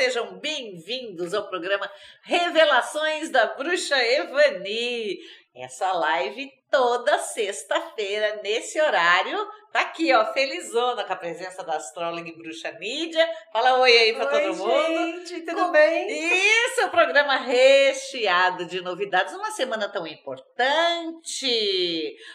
sejam bem-vindos ao programa Revelações da Bruxa Evani. Essa live toda sexta-feira, nesse horário, tá aqui, ó, felizona com a presença da astróloga e bruxa Nídia. Fala oi aí pra oi, todo mundo. gente, tudo com... bem? Isso, o programa recheado de novidades. Uma semana tão importante.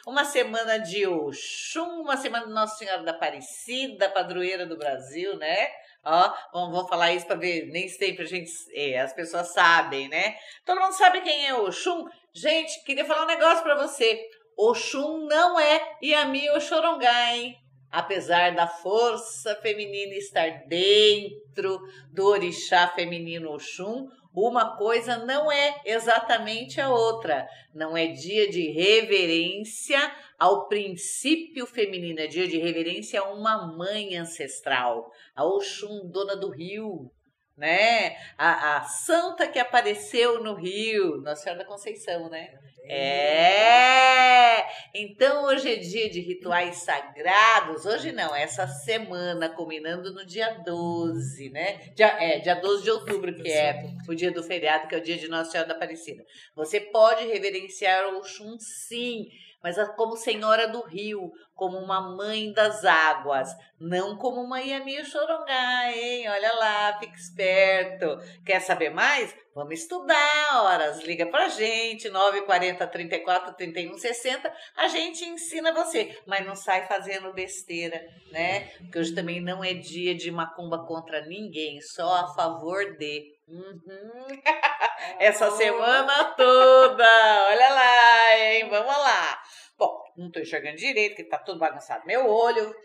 Uma semana de Oxum, uma semana de Nossa Senhora da Aparecida, padroeira do Brasil, né? Ó, vamos, vamos falar isso para ver, nem sempre a gente, é, as pessoas sabem, né? Todo mundo sabe quem é Oxum? Gente, queria falar um negócio para você. Oxum não é Yami Oxorongá, hein? Apesar da força feminina estar dentro do orixá feminino Oxum, uma coisa não é exatamente a outra. Não é dia de reverência ao princípio feminino, é dia de reverência a uma mãe ancestral, a Oxum, dona do rio, né? A, a santa que apareceu no rio, Nossa Senhora da Conceição, né? É! Então hoje é dia de rituais sagrados. Hoje não, essa semana, combinando no dia 12, né? Dia, é, dia 12 de outubro, que é o dia do feriado, que é o dia de Nossa Senhora da Aparecida. Você pode reverenciar o Oxum, sim mas como senhora do rio, como uma mãe das águas, não como uma Yami Chorongá, hein? Olha lá, fique esperto. Quer saber mais? Vamos estudar, horas. Liga pra gente, 940 34 31 60. A gente ensina você, mas não sai fazendo besteira, né? Porque hoje também não é dia de macumba contra ninguém, só a favor de. Uhum. Essa semana toda, olha lá, hein? Vamos lá. Bom, não estou enxergando direito, que tá tudo bagunçado meu olho.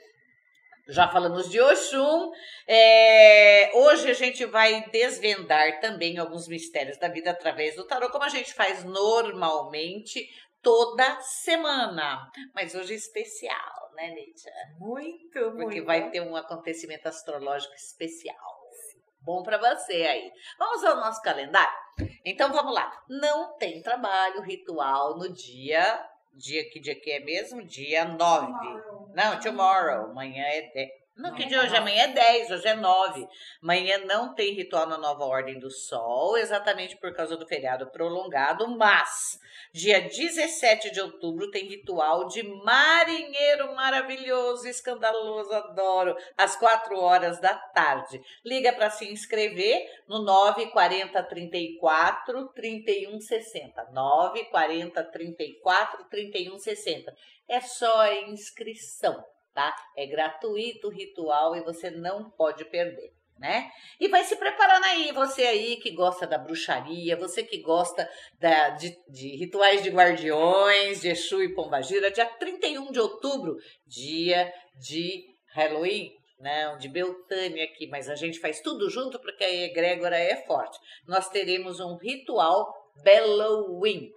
Já falamos de Oxum. É, hoje a gente vai desvendar também alguns mistérios da vida através do tarô, como a gente faz normalmente toda semana. Mas hoje é especial, né, Neide? Muito, Porque muito. vai ter um acontecimento astrológico especial. Bom para você aí. Vamos ao nosso calendário? Então vamos lá. Não tem trabalho ritual no dia Dia que dia que é mesmo? Dia 9. Tomorrow. Não, tomorrow. Amanhã é 10. Não, que dia hoje? Amanhã é 10, hoje é 9. Amanhã não tem ritual na nova ordem do sol, exatamente por causa do feriado prolongado, mas dia 17 de outubro tem ritual de marinheiro maravilhoso, escandaloso, adoro, às 4 horas da tarde. Liga para se inscrever no 940 34 31 60. 940 34 31 60. É só a inscrição tá? É gratuito o ritual e você não pode perder. Né? E vai se preparando aí, você aí que gosta da bruxaria, você que gosta da, de, de rituais de guardiões, de Exu e Pombagira, dia 31 de outubro, dia de Halloween, não, de Beltânia aqui, mas a gente faz tudo junto porque a egrégora é forte. Nós teremos um ritual Halloween,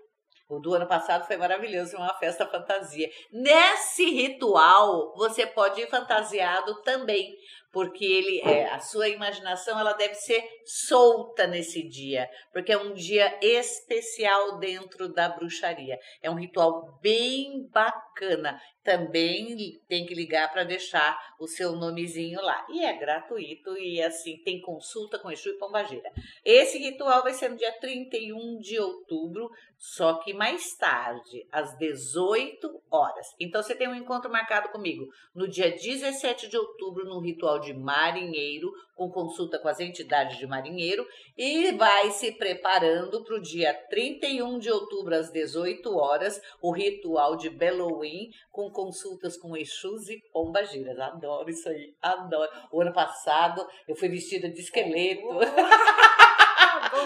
o do ano passado foi maravilhoso, uma festa fantasia. Nesse ritual, você pode ir fantasiado também, porque ele é, a sua imaginação ela deve ser solta nesse dia, porque é um dia especial dentro da bruxaria. É um ritual bem bacana. Também tem que ligar para deixar o seu nomezinho lá. E é gratuito e assim tem consulta com Exu e Pombagira. Esse ritual vai ser no dia 31 de outubro, só que mais tarde, às 18 horas. Então você tem um encontro marcado comigo no dia 17 de outubro no ritual de marinheiro, com consulta com as entidades de marinheiro, e vai se preparando para o dia 31 de outubro, às 18 horas, o ritual de Halloween, com consultas com Exus e Pombagiras. Adoro isso aí, adoro. O ano passado eu fui vestida de esqueleto.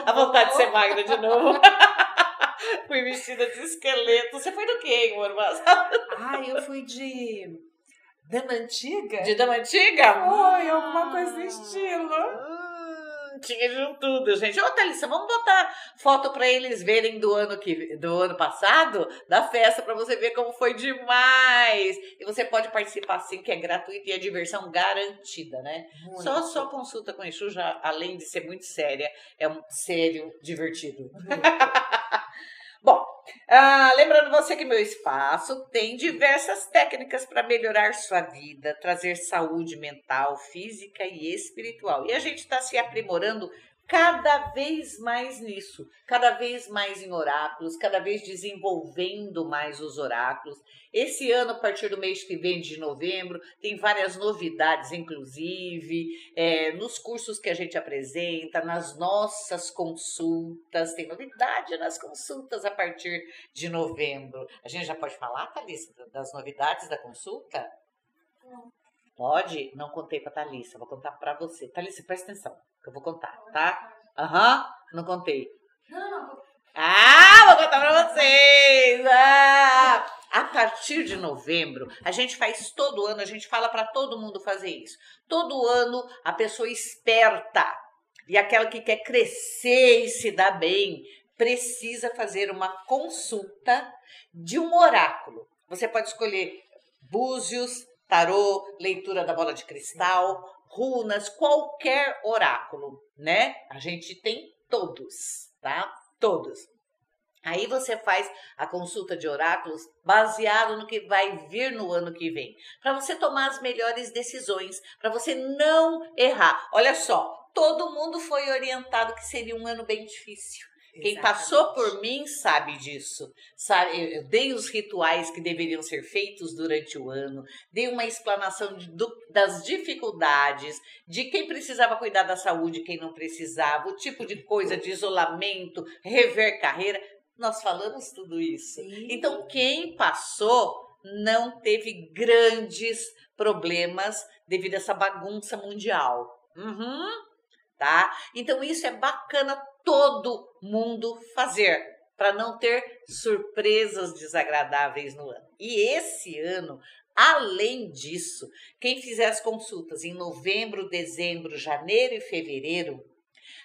A vontade de ser magra de novo. fui vestida de esqueleto. Você foi do quê ano passado? Ah, eu fui de Dama Antiga? De Dama Antiga? Foi, alguma coisa do estilo. Hum, tinha de tudo, gente. Ô, Thalissa, vamos botar foto para eles verem do ano, que, do ano passado, da festa, para você ver como foi demais. E você pode participar sim, que é gratuito e a diversão garantida, né? Muito só, só consulta com Exu, já, além de ser muito séria, é um sério divertido. Bom, ah, lembrando você que meu espaço tem diversas técnicas para melhorar sua vida, trazer saúde mental, física e espiritual. E a gente está se aprimorando cada vez mais nisso, cada vez mais em oráculos, cada vez desenvolvendo mais os oráculos. Esse ano, a partir do mês que vem de novembro, tem várias novidades, inclusive, é, nos cursos que a gente apresenta, nas nossas consultas. Tem novidade nas consultas a partir de novembro. A gente já pode falar, Thalissa, das novidades da consulta? Não. Pode? Não contei pra Thalissa, vou contar pra você. Thalissa, presta atenção, que eu vou contar, tá? Aham, uhum, não contei. Não, não. Ah, vou contar pra vocês! Ah, a partir de novembro, a gente faz todo ano, a gente fala para todo mundo fazer isso. Todo ano, a pessoa esperta e aquela que quer crescer e se dar bem, precisa fazer uma consulta de um oráculo. Você pode escolher búzios, tarô, leitura da bola de cristal, runas, qualquer oráculo, né? A gente tem todos, tá? Todos. Aí você faz a consulta de oráculos baseado no que vai vir no ano que vem, para você tomar as melhores decisões, para você não errar. Olha só, todo mundo foi orientado que seria um ano bem difícil. Quem passou por mim sabe disso. Sabe, eu dei os rituais que deveriam ser feitos durante o ano, dei uma explanação de, do, das dificuldades, de quem precisava cuidar da saúde, quem não precisava, o tipo de coisa de isolamento, rever carreira. Nós falamos tudo isso. Sim. Então, quem passou não teve grandes problemas devido a essa bagunça mundial. Uhum, tá? Então, isso é bacana todo mundo fazer, para não ter surpresas desagradáveis no ano. E esse ano, além disso, quem fizer as consultas em novembro, dezembro, janeiro e fevereiro,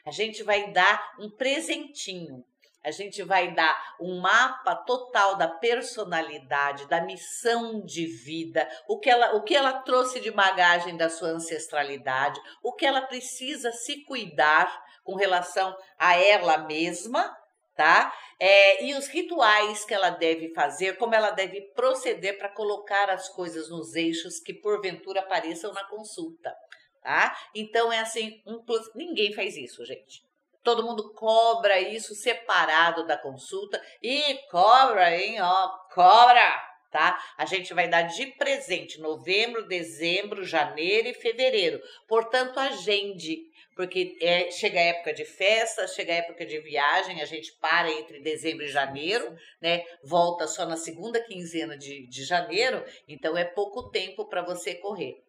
a gente vai dar um presentinho a gente vai dar um mapa total da personalidade, da missão de vida, o que ela, o que ela trouxe de bagagem da sua ancestralidade, o que ela precisa se cuidar com relação a ela mesma, tá? É, e os rituais que ela deve fazer, como ela deve proceder para colocar as coisas nos eixos que porventura apareçam na consulta, tá? Então é assim, um plus, ninguém faz isso, gente. Todo mundo cobra isso separado da consulta e cobra, hein, ó, cobra, tá? A gente vai dar de presente novembro, dezembro, janeiro e fevereiro. Portanto, agende, porque é, chega a época de festa, chega a época de viagem, a gente para entre dezembro e janeiro, né? Volta só na segunda quinzena de, de janeiro, então é pouco tempo para você correr.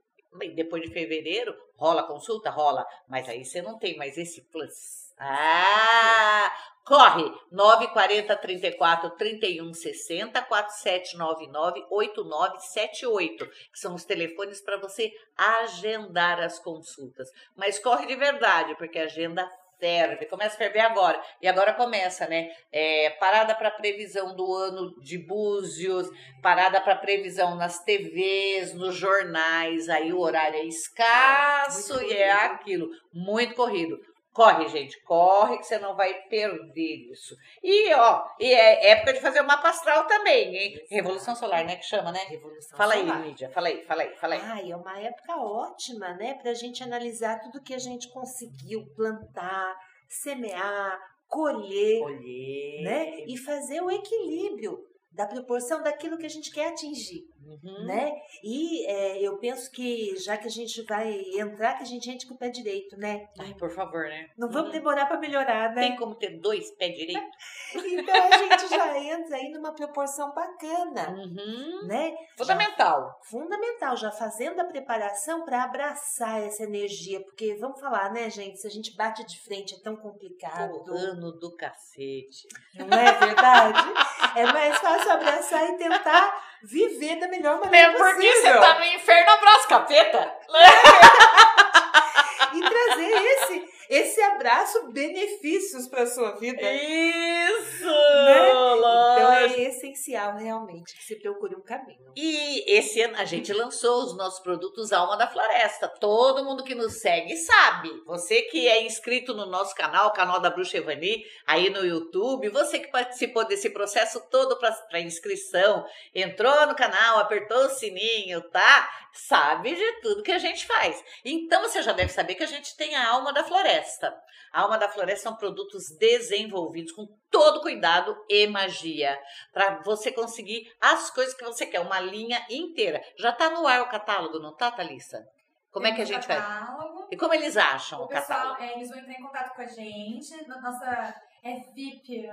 Depois de fevereiro, rola consulta? Rola, mas aí você não tem mais esse plus ah, corre! 940 34 31 60 4799 8978, que são os telefones para você agendar as consultas. Mas corre de verdade, porque a agenda ferve, começa a ferver agora. E agora começa, né? É, parada para previsão do ano de Búzios, parada para previsão nas TVs, nos jornais, aí o horário é escasso é, e é aquilo, muito corrido. Corre, gente, corre que você não vai perder isso. E, ó, e é época de fazer uma astral também, hein? Revolução Solar, né, que chama, né? Revolução fala Solar. Fala aí, Lídia, fala aí, fala aí, fala aí. Ai, é uma época ótima, né, pra gente analisar tudo que a gente conseguiu plantar, semear, colher, colher. né? E fazer o equilíbrio da proporção daquilo que a gente quer atingir, uhum. né? E é, eu penso que já que a gente vai entrar, que a gente entre com o pé direito, né? Ai, por favor, né? Não vamos uhum. demorar para melhorar, né? Tem como ter dois pés direitos? então a gente já entra aí numa proporção bacana, uhum. né? Fundamental. Já, fundamental, já fazendo a preparação para abraçar essa energia, porque vamos falar, né, gente? Se a gente bate de frente é tão complicado. O ano do cacete. Não é verdade? é mais fácil abraçar e tentar viver da melhor maneira possível. É porque você tá no inferno, abraça capeta. e trazer esse esse abraço benefícios para sua vida. Isso! Né? Então é essencial realmente que se procure um caminho. E esse ano a gente lançou os nossos produtos Alma da Floresta. Todo mundo que nos segue sabe. Você que é inscrito no nosso canal, canal da Bruxa Evani, aí no YouTube, você que participou desse processo todo para inscrição, entrou no canal, apertou o sininho, tá? Sabe de tudo que a gente faz. Então você já deve saber que a gente tem a Alma da Floresta. A Alma da Floresta são produtos desenvolvidos com todo cuidado e magia para você conseguir as coisas que você quer, uma linha inteira. Já tá no ar o catálogo, não tá, Thalissa? Como é que a gente catálogo. faz? E como eles acham o, o pessoal, catálogo? É, eles vão entrar em contato com a gente, na nossa é VIP.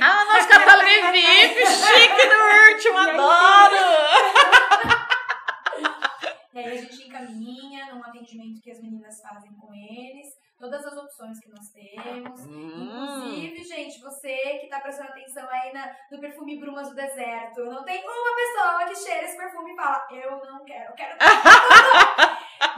Ah, nosso catálogo é VIP, chique no último, adoro! E aí a gente encaminha num atendimento que as meninas fazem com eles, todas as opções que nós temos. Hum. Inclusive, gente, você que tá prestando atenção aí na, no perfume Brumas do Deserto, não tem uma pessoa que cheira esse perfume e fala, eu não quero, eu quero.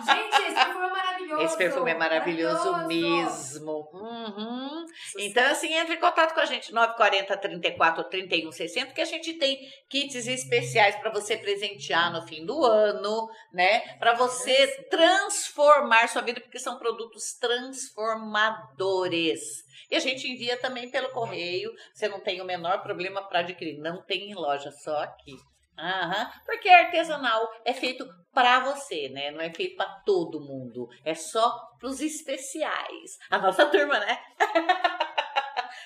gente, esse perfume é maravilhoso. Esse perfume é maravilhoso, maravilhoso. mesmo. Uhum. Então, assim, entre em contato com a gente, 940 34 31 60, que a gente tem kits especiais para você presentear no fim do ano, né? Para você transformar sua vida, porque são produtos transformadores. E a gente envia também pelo correio. Você não tem o menor problema para adquirir. Não tem em loja, só aqui. Aham, porque artesanal é feito para você, né? Não é feito para todo mundo. É só para os especiais. A nossa turma, né?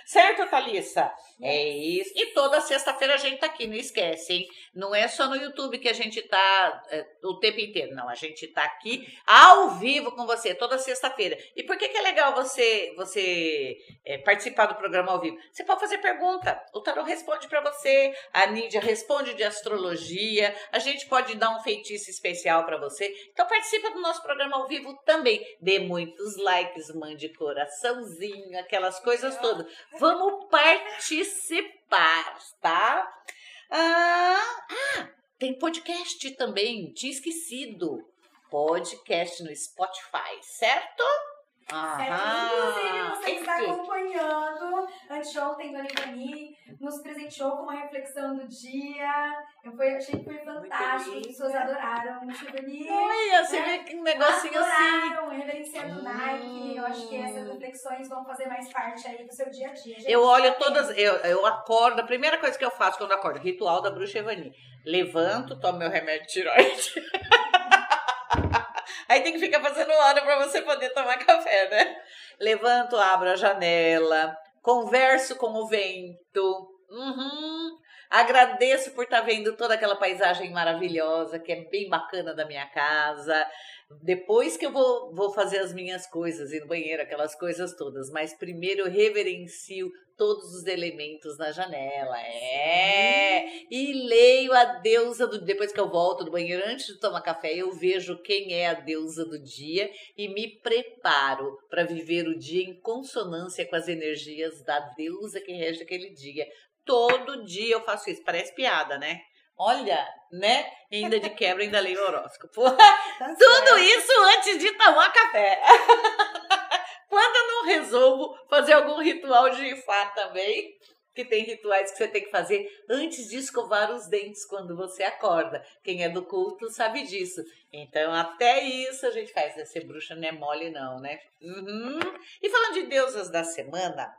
Certo, Thalissa? É isso. E toda sexta-feira a gente tá aqui, não esquece, hein? Não é só no YouTube que a gente tá é, o tempo inteiro, não. A gente tá aqui ao vivo com você toda sexta-feira. E por que, que é legal você você é, participar do programa ao vivo? Você pode fazer pergunta. O Tarô responde para você, a Nídia responde de astrologia, a gente pode dar um feitiço especial para você. Então participa do nosso programa ao vivo também. Dê muitos likes, mande coraçãozinho, aquelas coisas todas. Vamos participar, tá? Ah, ah, tem podcast também, tinha esquecido. Podcast no Spotify, certo? Aham. Inclusive, você está acompanhando. Anteontem, Dona Ivani nos presenteou com uma reflexão do dia. Eu foi, achei que foi fantástico. As pessoas adoraram o souvenir. Olha, você né? vê que um negocinho adoraram, assim. Adoraram, reverenciando hum. Nike. Eu acho que essas reflexões vão fazer mais parte aí do seu dia a dia. Gente, eu olho todas, eu, eu acordo, a primeira coisa que eu faço quando acordo, ritual da bruxa Ivani. Levanto, tomo meu remédio de tiroide. Aí tem que ficar fazendo hora para você poder tomar café, né? Levanto, abro a janela, converso com o vento. Uhum. Agradeço por estar tá vendo toda aquela paisagem maravilhosa que é bem bacana da minha casa. Depois que eu vou, vou fazer as minhas coisas, ir no banheiro, aquelas coisas todas. Mas primeiro eu reverencio todos os elementos na janela. É! E leio a deusa do. Depois que eu volto do banheiro, antes de tomar café, eu vejo quem é a deusa do dia e me preparo para viver o dia em consonância com as energias da deusa que rege aquele dia. Todo dia eu faço isso. Parece piada, né? Olha, né? ainda de quebra, ainda leio horóscopo. Tá Tudo isso antes de tomar café. Quando eu não resolvo fazer algum ritual de Ifá também, que tem rituais que você tem que fazer antes de escovar os dentes quando você acorda. Quem é do culto sabe disso. Então, até isso a gente faz. Ser bruxa não é mole, não, né? Uhum. E falando de deusas da semana,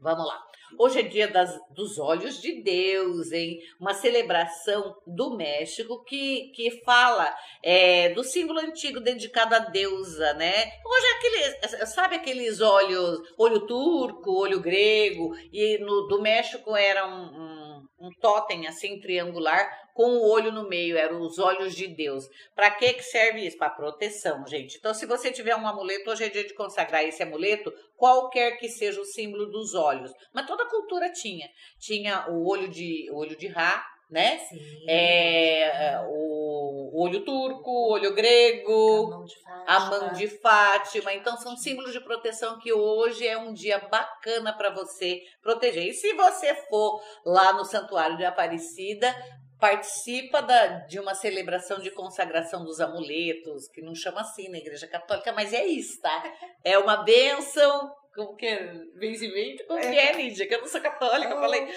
Vamos lá. Hoje é dia das, dos olhos de Deus, hein? Uma celebração do México que, que fala é, do símbolo antigo dedicado à deusa, né? Hoje é aquele, sabe aqueles olhos, olho turco, olho grego, e no, do México era um, um, um totem assim triangular com o olho no meio, eram os olhos de Deus. Para que que serve isso? Para proteção, gente. Então, se você tiver um amuleto, hoje é dia de consagrar esse amuleto, qualquer que seja o símbolo dos olhos. Mas toda cultura tinha. Tinha o olho de olho de Ra, né? Sim. É, é o olho turco, o olho grego, a mão, a mão, de Fátima. Então são símbolos de proteção que hoje é um dia bacana para você proteger. E se você for lá no Santuário de Aparecida, participa da, de uma celebração de consagração dos amuletos, que não chama assim na Igreja Católica, mas é isso, tá? É uma bênção como que é? Vencimento? Como que é, Lídia? Que eu não sou católica, eu falei.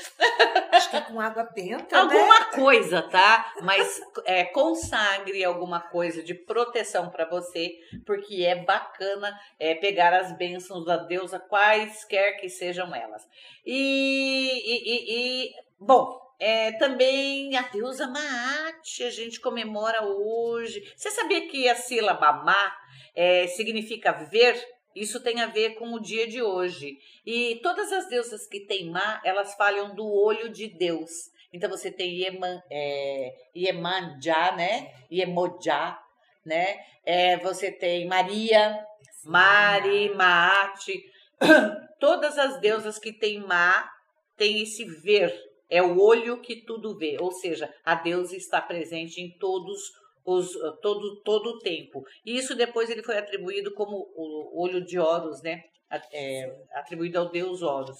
Acho que é com água benta, Alguma né? coisa, tá? Mas é, consagre alguma coisa de proteção para você, porque é bacana é, pegar as bênçãos da deusa, quaisquer que sejam elas. E, e, e, e bom, é, também a deusa Maat, a gente comemora hoje. Você sabia que a sílaba Ma é, significa ver? Isso tem a ver com o dia de hoje. E todas as deusas que têm Má, elas falam do olho de Deus. Então você tem Ieman, é, Iemanjá, né? Iemoja, né? É, você tem Maria, Mari, Maate. Todas as deusas que têm Má têm esse ver. É o olho que tudo vê. Ou seja, a deusa está presente em todos os, ah, todo, todo o tempo. E isso depois ele foi atribuído como o olho de Horus, né? É, atribuído ao deus Horus.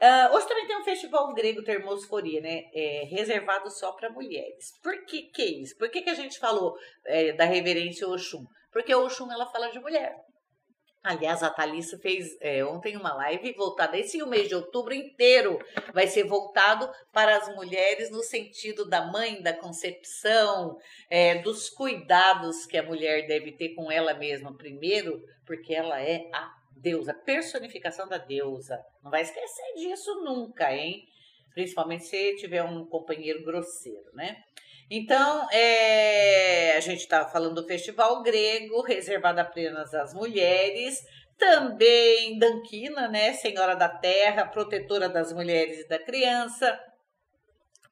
Uh, hoje também tem um festival grego Termosforia, né? É, reservado só para mulheres. Por que, que é isso? Por que, que a gente falou é, da reverência Oxum? Porque Oxum ela fala de mulher. Aliás, a Thalissa fez é, ontem uma live voltada. Esse o mês de outubro inteiro vai ser voltado para as mulheres no sentido da mãe, da concepção, é, dos cuidados que a mulher deve ter com ela mesma, primeiro, porque ela é a deusa, personificação da deusa. Não vai esquecer disso nunca, hein? Principalmente se tiver um companheiro grosseiro, né? Então, é, a gente estava falando do festival grego, reservado apenas às mulheres. Também Danquina, né? Senhora da Terra, protetora das mulheres e da criança.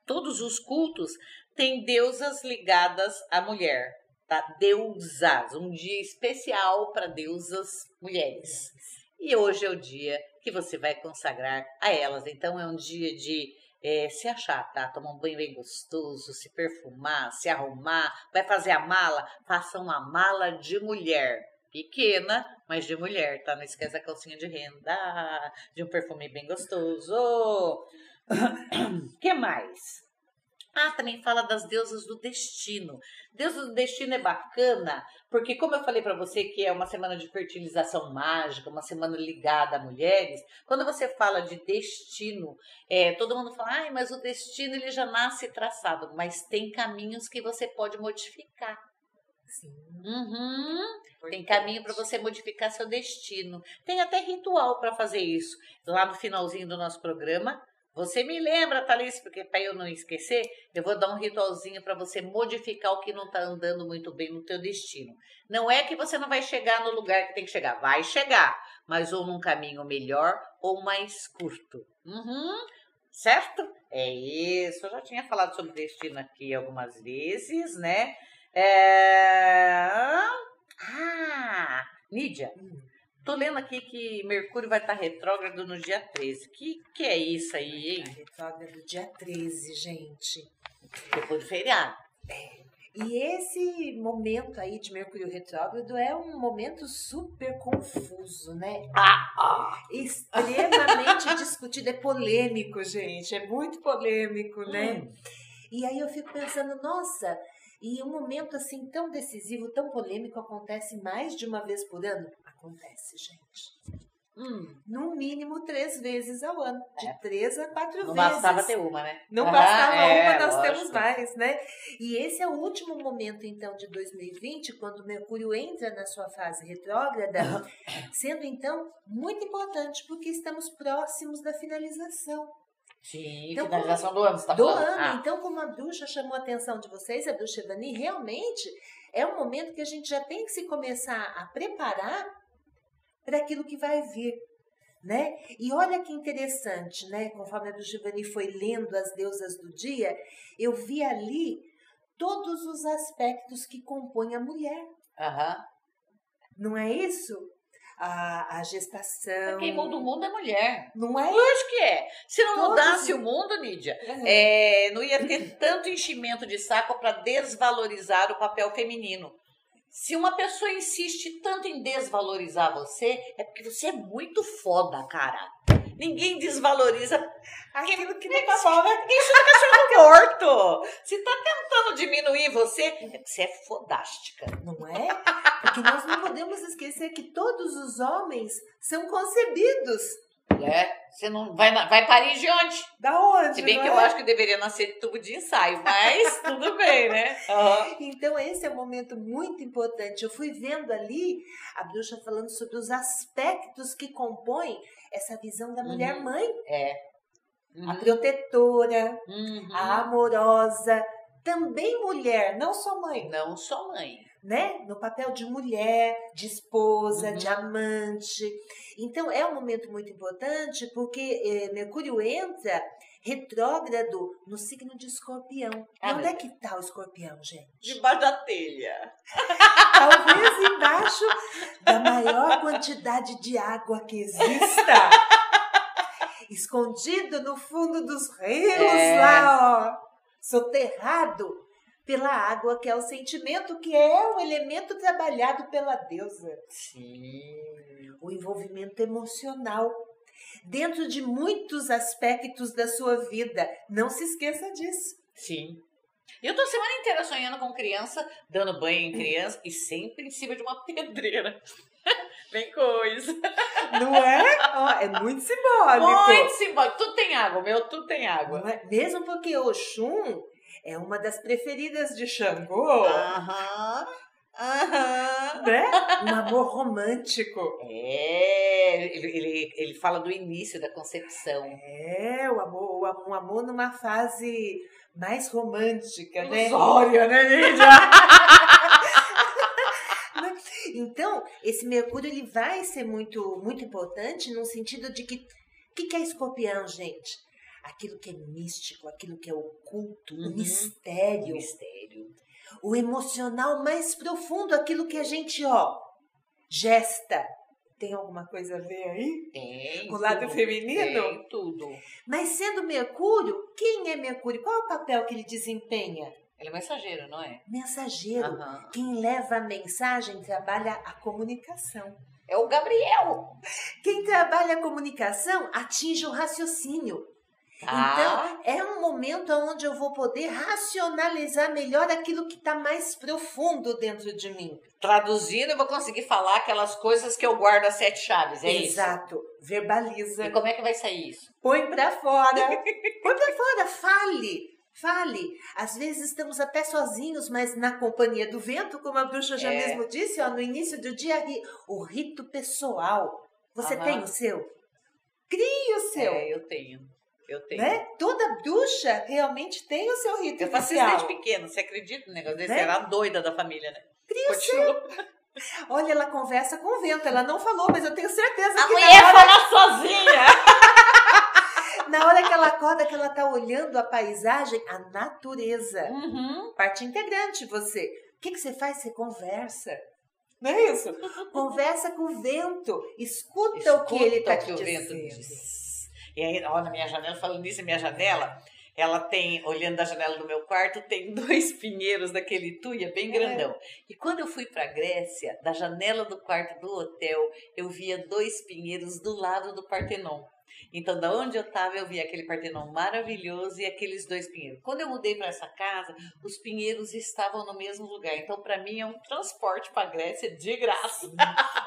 Todos os cultos têm deusas ligadas à mulher, tá? Deusas, um dia especial para deusas mulheres. E hoje é o dia que você vai consagrar a elas. Então, é um dia de é, se achar, tá? Tomar um banho bem gostoso, se perfumar, se arrumar, vai fazer a mala, faça uma mala de mulher. Pequena, mas de mulher, tá? Não esquece a calcinha de renda, de um perfume bem gostoso. que mais? Ah, também fala das deusas do destino. Deusas do destino é bacana, porque como eu falei para você que é uma semana de fertilização mágica, uma semana ligada a mulheres, quando você fala de destino, é, todo mundo fala, ah, mas o destino ele já nasce traçado, mas tem caminhos que você pode modificar. Sim. Uhum. Tem caminho para você modificar seu destino. Tem até ritual para fazer isso. Lá no finalzinho do nosso programa, você me lembra, Thalys, porque para eu não esquecer, eu vou dar um ritualzinho para você modificar o que não está andando muito bem no teu destino. Não é que você não vai chegar no lugar que tem que chegar, vai chegar, mas ou num caminho melhor ou mais curto. Uhum, certo? É isso. Eu já tinha falado sobre destino aqui algumas vezes, né? É... Ah, Nídia. Hum. Tô lendo aqui que Mercúrio vai estar retrógrado no dia 13. Que que é isso aí, hein? Retrógrado dia 13, gente. Depois do feriado. É. E esse momento aí de Mercúrio retrógrado é um momento super confuso, né? Ah, ah. Extremamente discutido, é polêmico, gente, é muito polêmico, né? Hum. E aí eu fico pensando, nossa, e um momento assim tão decisivo, tão polêmico acontece mais de uma vez por ano? Acontece, gente. Hum. No mínimo três vezes ao ano. De É. três a quatro Não vezes. bastava ter uma, né? Não Aham, bastava é, uma, nós lógico. temos mais, né? E esse é o último momento, então, de 2020, quando Mercúrio entra na sua fase retrógrada, sendo, então, muito importante, porque estamos próximos da finalização Sim, Então, finalização do ano, você tá do falando? ano. Ah, Então, como a bruxa chamou a atenção de vocês, a bruxa Evani, realmente é um momento que a gente já tem que se começar a preparar para aquilo que vai vir. Né? E olha que interessante, né? Conforme a bruxa Evani foi lendo as deusas do dia, eu vi ali todos os aspectos que compõem a mulher. Aham. Não é isso? A, a gestação. Quem muda o mundo é mulher. Não é? Lógico que é. Se não Todos mudasse o mundo, Nídia, Uhum. é, não ia ter tanto enchimento de saco para desvalorizar o papel feminino. Se uma pessoa insiste tanto em desvalorizar você, é porque você é muito foda, cara. Ninguém desvaloriza Aquilo que não tá bom, né? Ninguém chuta cachorro morto. Se tá tentando diminuir você, é você é fodástica. Não é? Porque nós não podemos esquecer que todos os homens são concebidos. É, você não vai, vai parir de onde? Da onde? Se bem que é? eu acho que deveria nascer de tubo de ensaio, mas tudo bem, né? Aham. Então, esse é um momento muito importante. Eu fui vendo ali a bruxa falando sobre os aspectos que compõem essa visão da mulher Uhum. mãe. É. A protetora, Uhum. a amorosa, também mulher, não só mãe, Não só mãe. né? No papel de mulher, de esposa, Uhum. de amante. Então, é um momento muito importante porque eh, Mercúrio entra retrógrado no signo de escorpião. Ah, onde é que está o escorpião, gente? Debaixo da telha. Talvez embaixo da maior quantidade de água que exista. Escondido no fundo dos rios É. lá, ó. Soterrado pela água, que é o sentimento, que é o elemento trabalhado pela deusa. Sim. O envolvimento emocional. Dentro de muitos aspectos da sua vida. Não se esqueça disso. Sim. Eu tô a semana inteira sonhando com criança, dando banho em criança e sempre em cima de uma pedreira. Vem coisa. Não é? Ó, é muito simbólico. Muito simbólico. Tudo tem água, meu tudo tem água. É? Mesmo porque Oxum é uma das preferidas de Xangô, Aham. Aham. né? Um amor romântico. É, ele, ele, ele fala do início da concepção. É, o amor, um amor numa fase mais romântica, né? Ilusória, né, Lídia? Então, esse Mercúrio ele vai ser muito, muito importante no sentido de que o que, que é escorpião, gente? Aquilo que é místico, aquilo que é oculto, Uhum. mistério. Mistério. O emocional mais profundo, aquilo que a gente, ó, gesta. Tem alguma coisa a ver aí? Tem. Com o lado tudo. feminino? Tem tudo. Mas sendo Mercúrio, quem é Mercúrio? Qual é o papel que ele desempenha? Ele é mensageiro, não é? Mensageiro. Aham. Quem leva a mensagem trabalha a comunicação. É o Gabriel. Quem trabalha a comunicação atinge o raciocínio. Então, é um momento onde eu vou poder racionalizar melhor aquilo que está mais profundo dentro de mim. Traduzindo, eu vou conseguir falar aquelas coisas que eu guardo as sete chaves, é isso? Exato. Verbaliza. E como é que vai sair isso? Põe pra fora. Põe pra fora, fale. Fale. Às vezes estamos até sozinhos, mas na companhia do vento, como a bruxa já É. mesmo disse, ó, no início do dia, o rito pessoal. Você Aham. tem o seu? Crie o seu. É, eu tenho. Eu tenho. Né? Toda bruxa realmente tem o seu rito Eu faço isso desde pequeno. Você acredita no negócio desse? Né? Era a doida da família, né? Olha, ela conversa com o vento. Ela não falou, mas eu tenho certeza A que mulher na hora, fala sozinha. na hora que ela acorda, que ela tá olhando a paisagem, a natureza. Uhum. parte integrante você. O que, que você faz? Você conversa. Não é isso? Conversa com o vento. Escuta, o que ele está o te o dizendo. vento diz. E aí, ó, na minha janela, falando nisso, a minha janela, ela tem, olhando da janela do meu quarto, tem dois pinheiros daquele tuia bem É. grandão. E quando eu fui pra Grécia, da janela do quarto do hotel, eu via dois pinheiros do lado do Partenon. Então, da onde eu tava, eu via aquele Partenon maravilhoso e aqueles dois pinheiros. Quando eu mudei para essa casa, os pinheiros estavam no mesmo lugar. Então, para mim, é um transporte para Grécia de graça.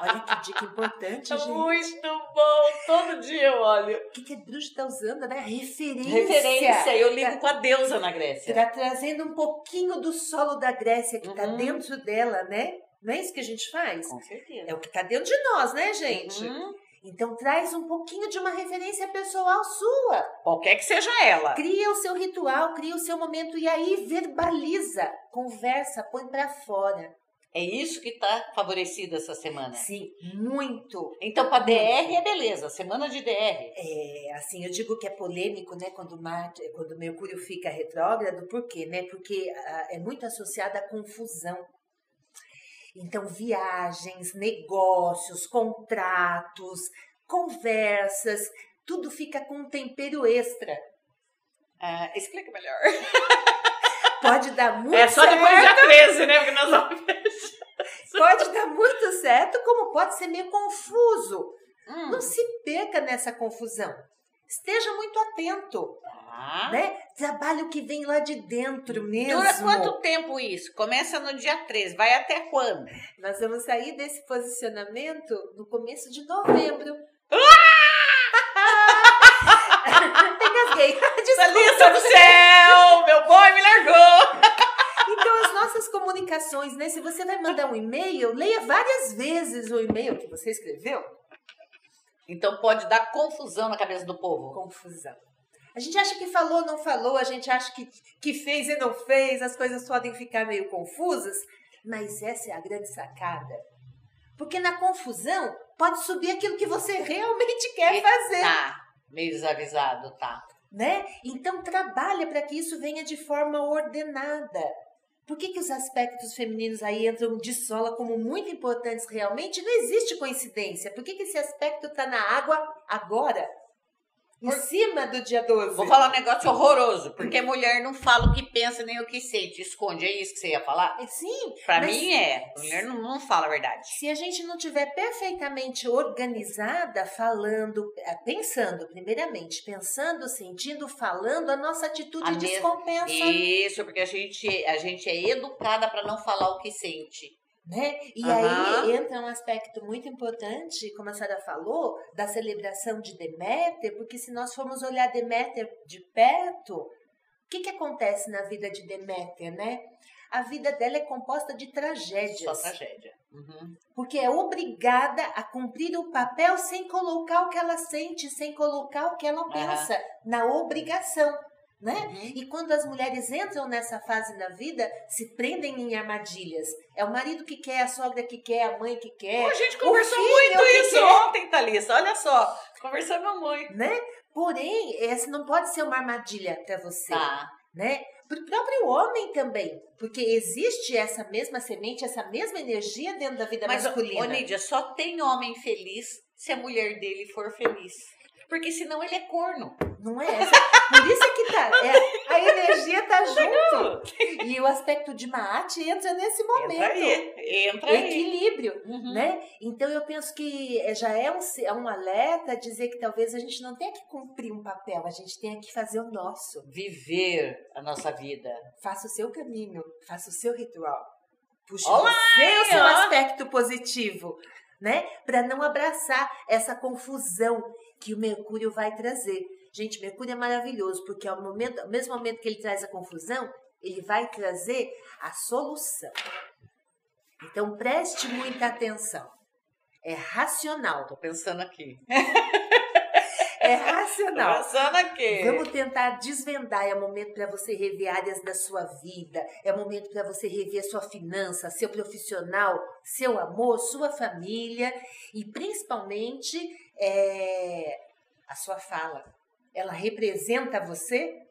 Olha que dica importante, É gente. muito bom. Todo dia eu olho. O que, que a bruxa está usando, né? Referência. Referência. Eu ligo com a deusa na Grécia. Está trazendo um pouquinho do solo da Grécia que está Uhum. dentro dela, né? Não é isso que a gente faz? Com certeza. É o que está dentro de nós, né, gente? Uhum. Então traz um pouquinho de uma referência pessoal sua. Qualquer que seja ela. Cria o seu ritual, cria o seu momento e aí verbaliza, conversa, põe pra fora. É isso que tá favorecido essa semana. Sim, muito. Então, para DR é beleza. Semana de DR. É, assim, eu digo que é polêmico, né, quando Marte, quando Mercúrio fica retrógrado, por quê, né? Porque ah, é muito associado à confusão. Então, viagens, negócios, contratos, conversas, tudo fica com um tempero extra. Ah, explica melhor. Pode dar muito É só certo. depois do dia 13, né? Porque nós vamos Pode dar muito certo, como pode ser meio confuso. Hum, Não se perca nessa confusão. Esteja muito atento, tá. né? Trabalhe o que vem lá de dentro mesmo. Dura quanto tempo isso? Começa no dia 13, vai até quando? Nós vamos sair desse posicionamento no começo de novembro. Até gasguei. Delícia do céu! Meu boy me largou! Então, as nossas comunicações, né? Se você vai mandar um e-mail, leia várias vezes o e-mail que você escreveu. Então pode dar confusão na cabeça do povo. Confusão. A gente acha que falou, não falou, a gente acha que, que fez e não fez, as coisas podem ficar meio confusas, mas essa é a grande sacada. Porque na confusão pode subir aquilo que você realmente quer fazer. Tá, meio desavisado, tá. né? Então trabalha para que isso venha de forma ordenada. Por que, que os aspectos femininos aí entram de sola como muito importantes realmente? Não existe coincidência. Por que, que esse aspecto está na água agora? Em cima do dia 12. Vou falar um negócio horroroso, porque mulher não fala o que pensa nem o que sente, esconde. É isso que você ia falar? É, Sim, Pra mim é. Mulher não, não fala a verdade. se a gente não tiver perfeitamente organizada, falando, eh, pensando, primeiramente, pensando, sentindo, falando, a nossa atitude A descompensa. Isso, porque a gente, a gente é educada pra não falar o que sente. Né? E Aham. aí entra um aspecto muito importante, como a Sara falou, da celebração de Deméter, porque se nós formos olhar Deméter de perto, o que, que acontece na vida de Deméter, né? A vida dela é composta de Só tragédias, tragédia. Uhum. porque é obrigada a cumprir o papel sem colocar o que ela sente, sem colocar o que ela pensa, na obrigação. Né? Uhum. E quando as mulheres entram nessa fase na vida, se prendem em armadilhas. É o marido que quer, a sogra que quer, a mãe que quer, a gente conversou muito isso quer. ontem, Thalissa. Olha só. Conversamos muito. né? Porém, essa não pode ser uma armadilha para você, Tá. né? Para o próprio homem também, porque existe essa mesma semente, essa mesma energia dentro da vida Mas, masculina. ô, Nídia, só tem homem feliz se a mulher dele for feliz. Porque senão ele é corno. Não é essa. Por isso é que tá. é, a energia tá junto. E o aspecto de Maat entra nesse momento. Entra aí. Entra aí. Equilíbrio. Uhum. né? Então eu penso que eh, já é um, é um alerta dizer que talvez a gente não tenha que cumprir um papel, a gente tenha que fazer o nosso. Viver a nossa vida. Faça o seu caminho, faça o seu ritual. Puxe Olá, você o seu aspecto positivo, né? Para não abraçar essa confusão que o Mercúrio vai trazer. Gente, Mercúrio é maravilhoso, porque ao, momento, ao mesmo momento que ele traz a confusão, ele vai trazer a solução. Então preste muita atenção. É racional. Tô pensando aqui. É racional. pensando aqui. Vamos tentar desvendar. É momento para você rever áreas da sua vida. É momento para você rever sua finança, seu profissional, seu amor, sua família e principalmente é, a sua fala. Ela representa você?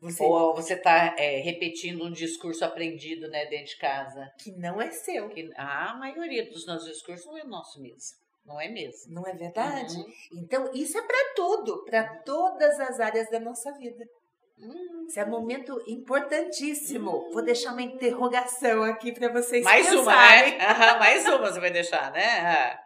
Você Ou você tá é, repetindo um discurso aprendido, né, dentro de casa. que não é seu. Que a maioria dos nossos discursos não é nosso mesmo. Não é mesmo. Não é verdade? Uhum. Então, isso é para tudo, para todas as áreas da nossa vida. Hum. Esse é um momento importantíssimo. Vou deixar uma interrogação aqui para vocês Mais uma, pensarem. né? Aham, mais uma você vai deixar, né?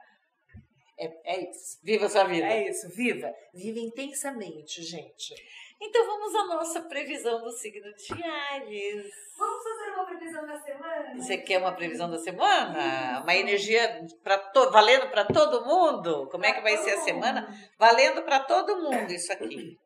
É, é isso. Viva sua vida. É isso. Viva. Viva intensamente, gente. Então vamos à nossa previsão do signo de Ares. Vamos fazer uma previsão da semana? Você quer uma previsão da semana? Uma energia para to valendo para todo mundo? Como é que vai ser a semana? Valendo para todo mundo isso aqui.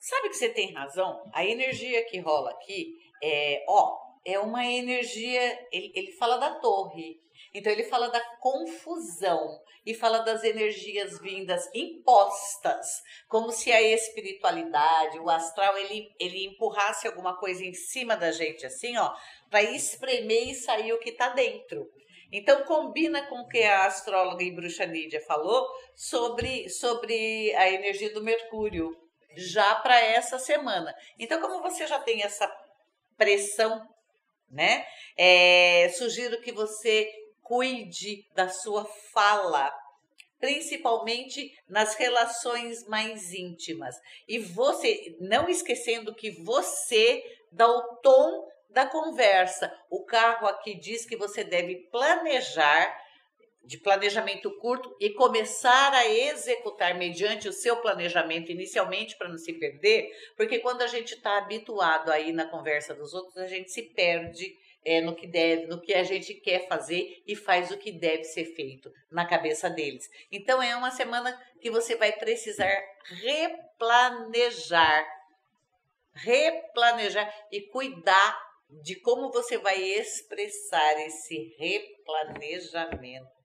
Sabe que você tem razão? A energia que rola aqui é, ó, é uma energia. Ele, ele fala da torre. Então ele fala da confusão e fala das energias vindas impostas, como se a espiritualidade, o astral, ele, ele empurrasse alguma coisa em cima da gente, assim, ó, para espremer e sair o que tá dentro. Então combina com o que a astróloga e bruxa Nídia falou sobre, sobre a energia do Mercúrio, já para essa semana. Então, como você já tem essa pressão, né? É, sugiro que você cuide da sua fala, principalmente nas relações mais íntimas. E você, não esquecendo que você dá o tom da conversa. O carro aqui diz que você deve planejar de planejamento curto e começar a executar mediante o seu planejamento inicialmente para não se perder, porque quando a gente está habituado aí na conversa dos outros, a gente se perde é, no que deve, no que a gente quer fazer e faz o que deve ser feito na cabeça deles. Então é uma semana que você vai precisar replanejar, replanejar e cuidar de como você vai expressar esse replanejamento.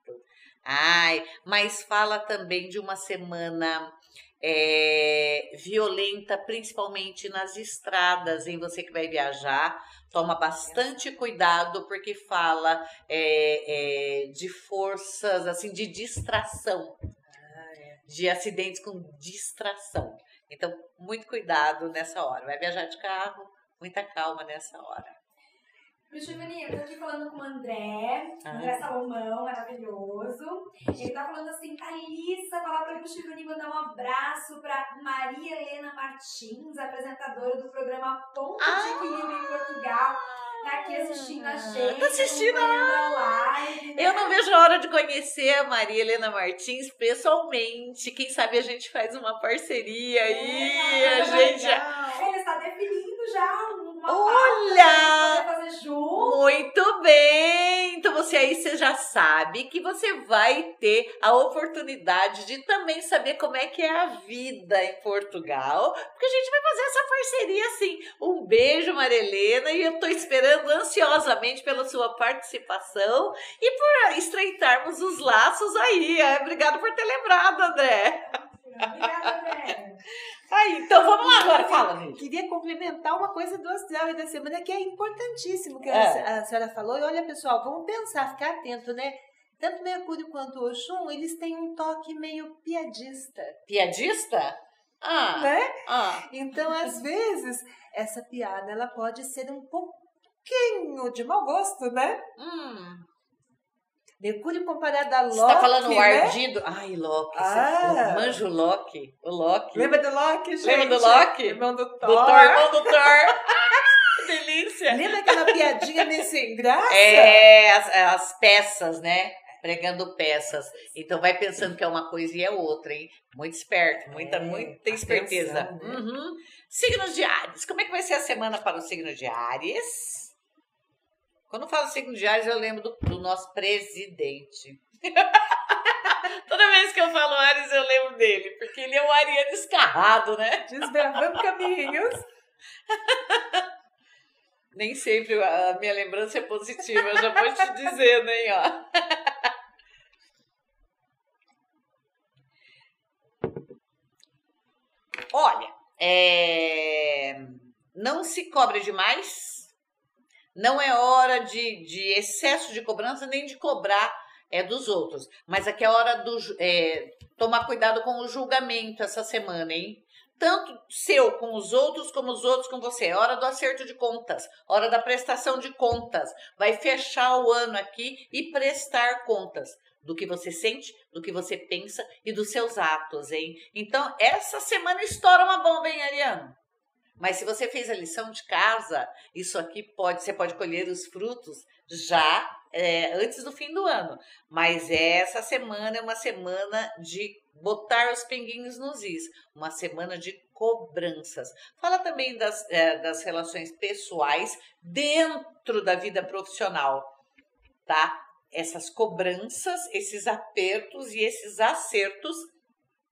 Ai, mas fala também de uma semana é, violenta, principalmente nas estradas, em você que vai viajar. Toma bastante cuidado porque fala é, é, de forças, assim, de distração, de acidentes com distração. Então, muito cuidado nessa hora. Vai viajar de carro, muita calma nessa hora. Giovanni, eu tô aqui falando com o André, ah. André Salomão, maravilhoso. Ele tá falando assim, Thalissa, falar pra Giovanni mandar um abraço pra Maria Helena Martins, apresentadora do programa Ponto ah. de Equilíbrio em Portugal. Tá aqui assistindo a gente. Tá assistindo a live. Né? Eu não vejo a hora de conhecer a Maria Helena Martins pessoalmente. Quem sabe a gente faz uma parceria aí. É, a gente. Ele está definindo já uma Olha! Muito bem! Então você aí você já sabe que você vai ter a oportunidade de também saber como é que é a vida em Portugal, porque a gente vai fazer essa parceria assim. Um beijo, Marilena, e eu tô esperando ansiosamente pela sua participação e por estreitarmos os laços aí. Obrigada por ter lembrado, André. Obrigada, André. Aí, então vamos lá agora, fala, gente. Queria complementar uma coisa do astral e da semana que é importantíssimo que é. a senhora falou. E olha, pessoal, vamos pensar, ficar atento, né? Tanto Mercúrio quanto Oxum, eles têm um toque meio piadista. Piadista? Ah. Né? Ah. Então, às vezes, essa piada ela pode ser um pouquinho de mau gosto, né? Hum. Mercúrio comparado a Loki. Você tá falando né? o ardido. Ai, Loki. Ah. O manjo Loki. O Loki. Lembra do Loki, gente? Lembra do Loki? Irmão do Thor. Do Thor, irmão do Thor. que delícia. Lembra aquela piadinha meio sem graça? É, as, as peças, né? pregando peças. Então vai pensando que é uma coisa e é outra, hein? Muito esperto, muita, é, muita esperteza. Atenção, né? uhum. Signos de Ares. Como é que vai ser a semana para o signo de Ares? Quando eu falo signo de Ares, eu lembro do, do nosso presidente. Toda vez que eu falo Ares, eu lembro dele, porque ele é um ariano escarrado, né? Desbravando caminhos. Nem sempre a minha lembrança é positiva, eu já vou te dizendo, hein, ó. Olha, é... não se cobre demais, não é hora de, de excesso de cobrança nem de cobrar é dos outros. Mas aqui é hora do é, tomar cuidado com o julgamento essa semana, hein? Tanto seu com os outros, como os outros com você. É hora do acerto de contas, hora da prestação de contas. Vai fechar o ano aqui e prestar contas do que você sente, do que você pensa e dos seus atos, hein? Então, essa semana estoura uma bomba, hein, Ariano? Mas se você fez a lição de casa, isso aqui pode, você pode colher os frutos já é, antes do fim do ano. Mas essa semana é uma semana de botar os pinguinhos nos is, uma semana de cobranças. Fala também das, é, das relações pessoais dentro da vida profissional, tá? Essas cobranças, esses apertos e esses acertos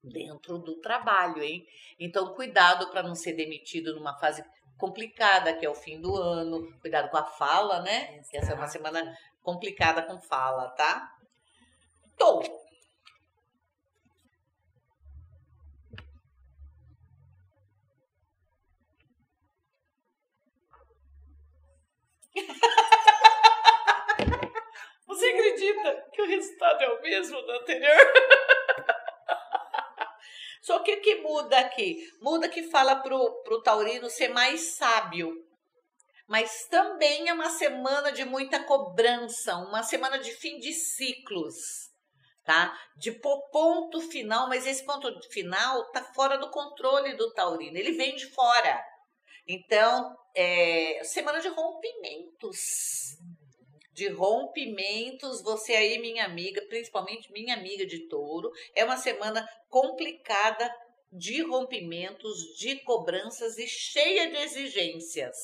dentro do trabalho, hein? Então, cuidado para não ser demitido numa fase complicada, que é o fim do ano. Cuidado com a fala, né? Que essa é uma semana complicada com fala, tá? Tô. Você acredita que o resultado é o mesmo do anterior? Só que o que muda aqui? Muda que fala pro, pro taurino ser mais sábio. Mas também é uma semana de muita cobrança, uma semana de fim de ciclos, tá? De ponto final, mas esse ponto final tá fora do controle do taurino, ele vem de fora. Então, é, semana de rompimentos. De rompimentos, você aí, minha amiga, principalmente minha amiga de touro, é uma semana complicada de rompimentos, de cobranças e cheia de exigências.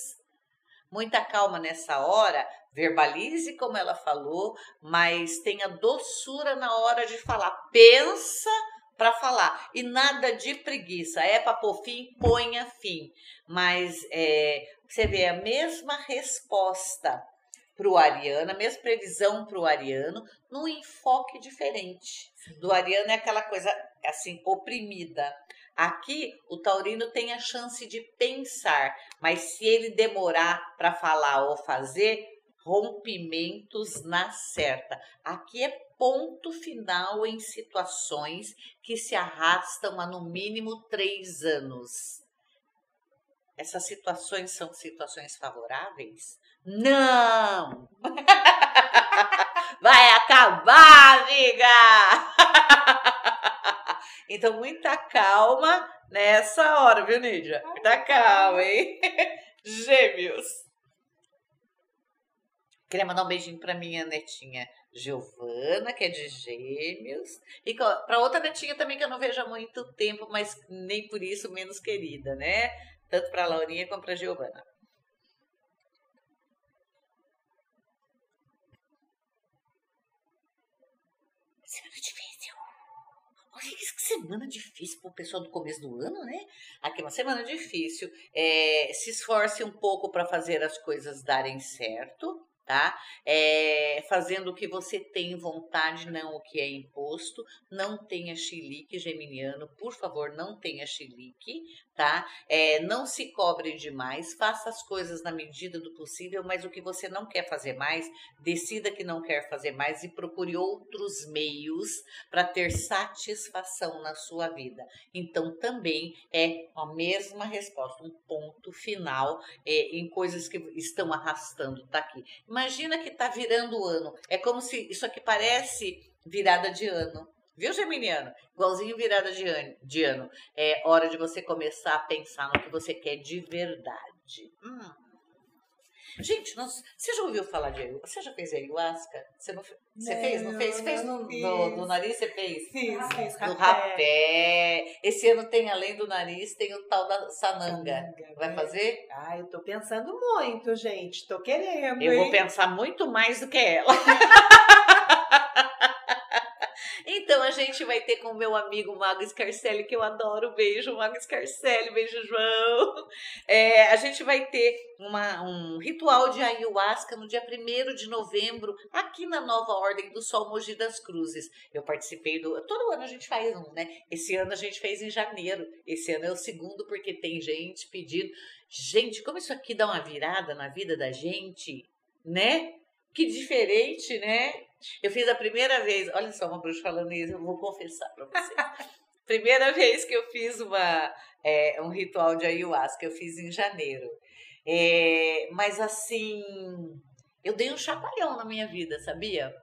Muita calma nessa hora, verbalize como ela falou, mas tenha doçura na hora de falar. Pensa para falar. E nada de preguiça. É para pôr fim, ponha fim. Mas é, você vê a mesma resposta para o ariano, a mesma previsão para o ariano, num enfoque diferente. Do ariano é aquela coisa assim, oprimida. Aqui, o taurino tem a chance de pensar, mas se ele demorar para falar ou fazer, rompimentos na certa. Aqui é ponto final em situações que se arrastam há no mínimo três anos. Essas situações são situações favoráveis? Não! Vai acabar, amiga! Então, muita calma nessa hora, viu, Nídia? Muita calma, hein? Gêmeos. Queria mandar um beijinho para minha netinha Giovana, que é de Gêmeos, e para outra netinha também que eu não vejo há muito tempo, mas nem por isso menos querida, né? Tanto para Laurinha como para Giovana. Semana difícil para o pessoal do começo do ano, né? Aqui é uma semana difícil. É, se esforce um pouco para fazer as coisas darem certo tá? É, fazendo o que você tem vontade, não o que é imposto. Não tenha chilique geminiano, por favor, não tenha chilique, tá? É, não se cobre demais, faça as coisas na medida do possível, mas o que você não quer fazer mais, decida que não quer fazer mais e procure outros meios para ter satisfação na sua vida. Então, também é a mesma resposta, um ponto final é, em coisas que estão arrastando, tá aqui. Imagina que tá virando o ano, é como se isso aqui parece virada de ano. Viu, Geminiano? Igualzinho virada de ano, de ano. É hora de você começar a pensar no que você quer de verdade. Hum. Gente, nós, você já ouviu falar de ayahuasca? Você já fez ayahuasca? Você, não, você não, fez? Não fez? Você fez no, no, no, nariz? Você fez? Fiz, fiz. No rapé. Esse ano tem, além do nariz, tem o tal da sananga. sananga Vai é. fazer? Ah, eu tô pensando muito, gente. Tô querendo. Eu hein? vou pensar muito mais do que ela. Então a gente vai ter com o meu amigo Mago Scarcelli, que eu adoro. Beijo, Mago Scarcelli, beijo, João. É, a gente vai ter uma, um ritual de ayahuasca no dia 1 de novembro, aqui na Nova Ordem do Sol Mogi das Cruzes. Eu participei do. Todo ano a gente faz um, né? Esse ano a gente fez em janeiro. Esse ano é o segundo, porque tem gente pedindo. Gente, como isso aqui dá uma virada na vida da gente, né? Que diferente, né? Eu fiz a primeira vez, olha só uma bruxa falando isso, eu vou confessar para você. primeira vez que eu fiz uma, é, um ritual de ayahuasca, eu fiz em janeiro. É, mas assim, eu dei um chapalhão na minha vida, sabia?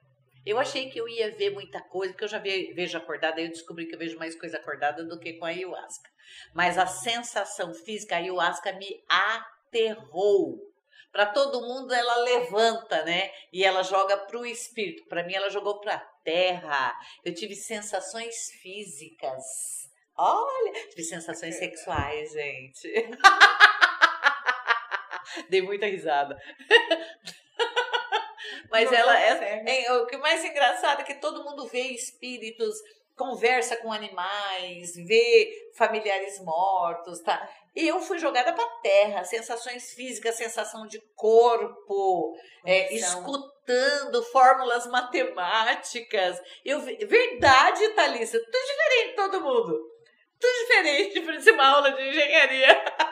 Eu achei que eu ia ver muita coisa, porque eu já vejo acordada, e eu descobri que eu vejo mais coisa acordada do que com a ayahuasca. Mas a sensação física, a ayahuasca me aterrou para todo mundo ela levanta, né? E ela joga para o espírito. Para mim, ela jogou para a terra. Eu tive sensações físicas. Olha, tive sensações sexuais, gente. Dei muita risada. Mas Não ela é, é, o que mais engraçado é que todo mundo vê espíritos conversa com animais, vê familiares mortos, tá? E eu fui jogada para terra, sensações físicas, sensação de corpo, é, escutando fórmulas matemáticas. Eu verdade, Thalissa, tudo diferente de todo mundo. Tudo diferente para uma aula de engenharia.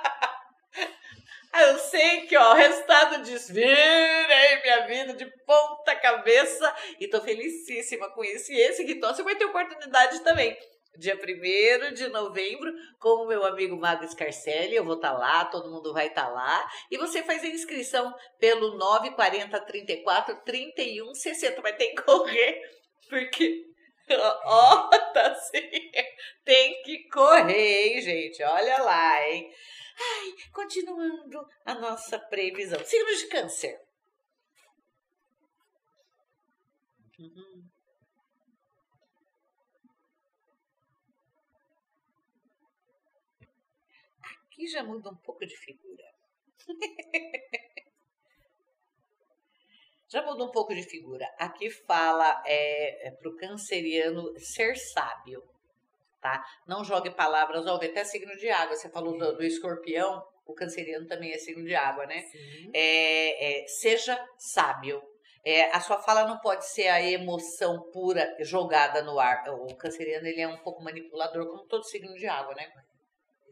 Ah, eu sei que, ó, o resultado diz, virei minha vida de ponta cabeça e tô felicíssima com isso. E esse Guitó, você vai ter oportunidade também. Dia 1 de novembro, com o meu amigo Mago Scarcelli, eu vou estar tá lá, todo mundo vai estar tá lá. E você faz a inscrição pelo 940 34 31 60. Vai ter que correr, porque ó, tá assim. Tem que correr, hein, gente? Olha lá, hein? Ai, continuando a nossa previsão. Signo de câncer. Aqui já muda um pouco de figura. já muda um pouco de figura. Aqui fala é, é para o canceriano ser sábio, tá? Não jogue palavras ao ver, até signo de água. Você falou do, do escorpião, o canceriano também é signo de água, né? É, é, seja sábio. É, a sua fala não pode ser a emoção pura jogada no ar. O canceriano ele é um pouco manipulador, como todo signo de água, né?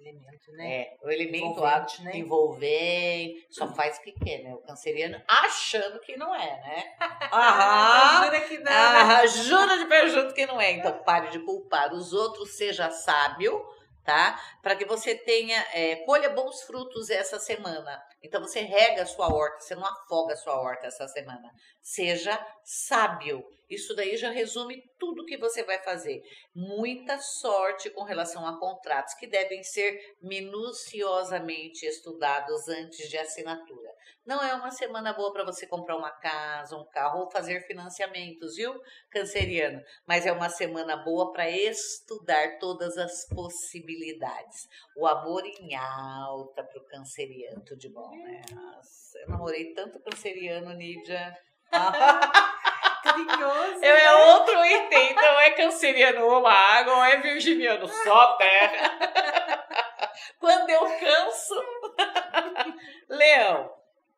Elemento, né? É, o elemento Envolvente, né? envolvente, só faz o que quer, né? O canceriano achando que não é, né? Ah, Aham. jura que não, né? Ah, jura de pé junto que não é. Então pare de culpar os outros, seja sábio, tá? Para que você tenha, é, colha bons frutos essa semana. Então você rega a sua horta, você não afoga a sua horta essa semana. Seja sábio. Isso daí já resume tudo que você vai fazer. Muita sorte com relação a contratos que devem ser minuciosamente estudados antes de assinatura. Não é uma semana boa para você comprar uma casa, um carro ou fazer financiamentos, viu, canceriano? Mas é uma semana boa para estudar todas as possibilidades. O amor em alta para o canceriano, tudo de bom, né? Nossa, eu namorei tanto canceriano, Nídia. Carinhoso. Eu é outro item, então é canceriano ou água, ou é virginiano, só terra. Quando eu canso. Leão.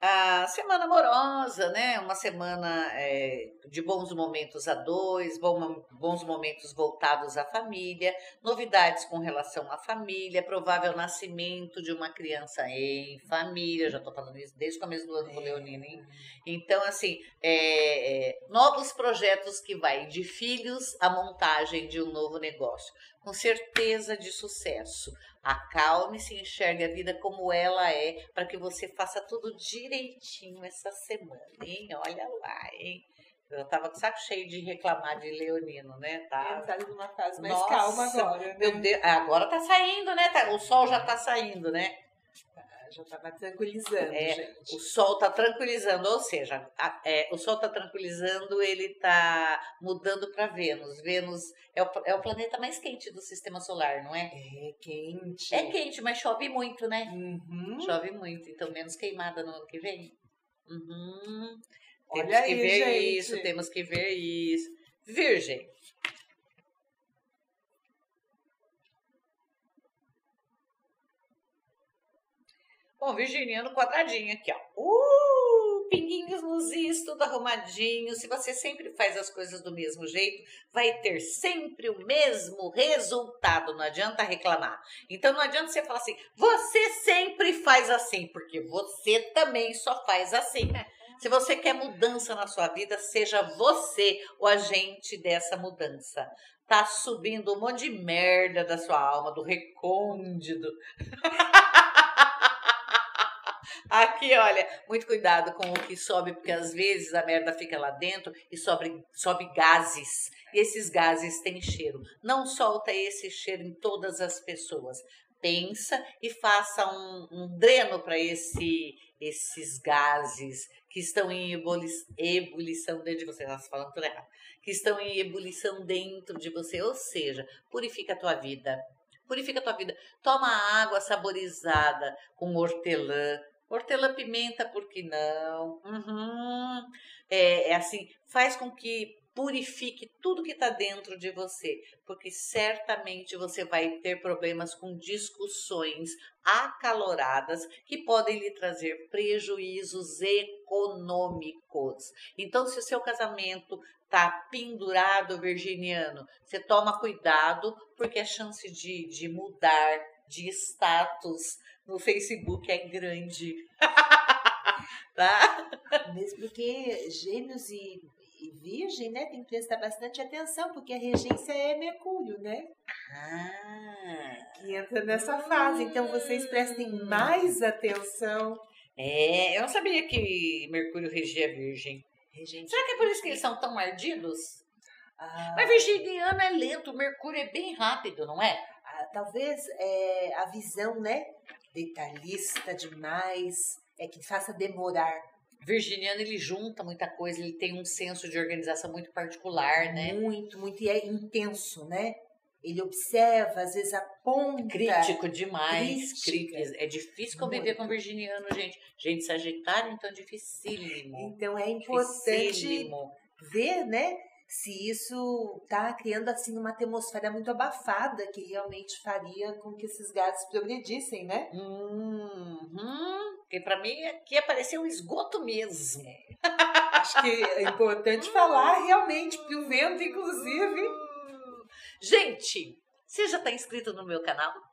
a semana amorosa, né? Uma semana é, de bons momentos a dois, bons momentos voltados à família, novidades com relação à família, provável nascimento de uma criança em família. Já tô falando isso desde o começo do ano com o Leonino, hein? Então, assim, é, é, novos projetos que vai de filhos à montagem de um novo negócio, com certeza de sucesso. Acalme-se e enxergue a vida como ela é, para que você faça tudo direitinho essa semana, hein? Olha lá, hein? Eu tava com o saco cheio de reclamar de Leonino, né? Tá, Entrada numa fase mais Nossa, calma agora. né? meu Deus, agora tá saindo, né? Tá- O sol já tá saindo, né? Já tava tranquilizando, É, gente. O sol tá tranquilizando, ou seja, a- é, o sol tá tranquilizando, ele tá mudando para Vênus. Vênus é o, é o planeta mais quente do sistema solar, não é? É quente. É quente, mas chove muito, né? Uhum. Chove muito, então menos queimada no ano que vem. Uhum. Olha Temos que aí, ver gente. isso, temos que ver isso. Virgem. Bom, virginiano quadradinho aqui, ó. Uh, pinguinhos nos is, tudo arrumadinho. Se você sempre faz as coisas do mesmo jeito, vai ter sempre o mesmo resultado. Não adianta reclamar. Então não adianta você falar assim, você sempre faz assim, porque você também só faz assim. Se você quer mudança na sua vida, seja você o agente dessa mudança. Tá subindo um monte de merda da sua alma, do recôndito. Aqui, olha, muito cuidado com o que sobe, porque às vezes a merda fica lá dentro e sobe, sobe gases. E esses gases têm cheiro. Não solta esse cheiro em todas as pessoas. Pensa e faça um, um dreno para esse, esses gases que estão em ebuli- ebulição dentro de você. Nossa, falando tudo errado. Que estão em ebulição dentro de você. Ou seja, purifica a tua vida. Purifica a tua vida. Toma água saborizada com hortelã. Hortelã pimenta, por que não? Uhum. É, é assim, faz com que purifique tudo que está dentro de você, porque certamente você vai ter problemas com discussões acaloradas que podem lhe trazer prejuízos econômicos. Então, se o seu casamento tá pendurado, virginiano, você toma cuidado, porque a chance de, de mudar de status no Facebook é grande. tá? Mesmo porque gêmeos e, e virgem, né, tem que prestar bastante atenção, porque a regência é Mercúrio, né? Ah, Que entra nessa fase. Então vocês prestem mais atenção. é, eu não sabia que Mercúrio regia Virgem. Regente Será que é por isso que eles são tão ardidos? Ah, Mas virginiano é lento, Mercúrio é bem rápido, não é? ah, talvez é, a visão, né? Detalhista demais, é que faça demorar. Virginiano ele junta muita coisa, ele tem um senso de organização muito particular, né? Muito, muito. E é intenso, né? Ele observa, às vezes aponta. Crítico demais. Crítico. É difícil conviver com virginiano, gente. Gente, Sagitário, então, dificílimo. Então é importante Dificílimo. ver, né? Se isso tá criando assim uma atmosfera muito abafada que realmente faria com que esses gases progredissem, né? Uhum. Porque pra mim aqui apareceu um esgoto mesmo. Acho que é importante falar realmente pro vento, inclusive. Hum. Gente, você já está inscrito no meu canal?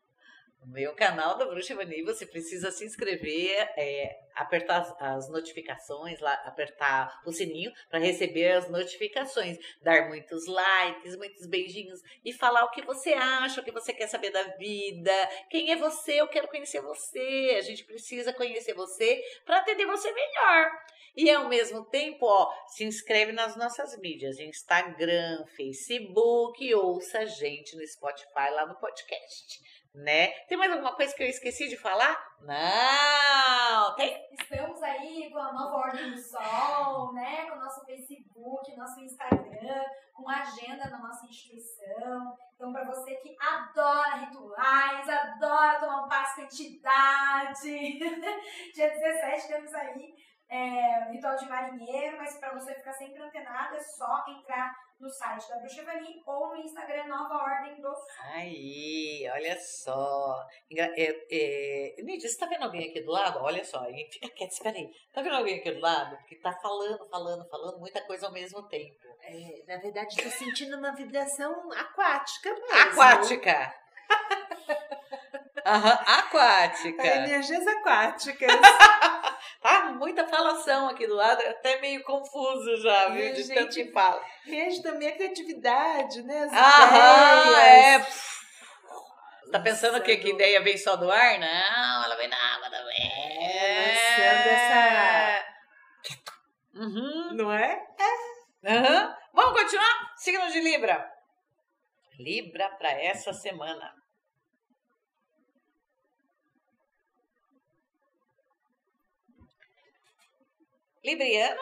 No meu canal da Bruxa Vani, você precisa se inscrever, é, apertar as, as notificações, lá, apertar o sininho para receber as notificações, dar muitos likes, muitos beijinhos e falar o que você acha, o que você quer saber da vida, quem é você, eu quero conhecer você. A gente precisa conhecer você para atender você melhor. E ao mesmo tempo, ó, se inscreve nas nossas mídias, Instagram, Facebook, ouça a gente no Spotify lá no podcast, né? Tem mais alguma coisa que eu esqueci de falar? Não! Tem? Estamos aí com a nova Ordem do Sol, né? Com o nosso Facebook, nosso Instagram, com a agenda da nossa instituição. Então, para você que adora rituais, adora tomar um passo com entidade, dia 17 temos aí é, ritual de marinheiro, mas para você ficar sempre antenado é só entrar no site da Bruxa Vani ou no Instagram Nova Ordem do. Aí, olha só. Engra- É, é... Você tá vendo alguém aqui do lado? Olha só, fica quieto, espera aí. Tá vendo alguém aqui do lado? Que tá falando, falando, falando, muita coisa ao mesmo tempo. É, na verdade, estou sentindo uma vibração aquática mesmo. Aquática! Aham, aquática. Energias aquáticas. Tá muita falação aqui do lado, até meio confuso já, viu? E, De gente, tanto que fala. Rege também a criatividade, né? As Aham, é. ideias. Tá pensando que, que Lançando- ideia vem só do ar? Não, ela vem da água também. É, lançando essa- Uhum. Não é? Aham. Vamos continuar? Signo de Libra. Libra para essa semana. Libriano,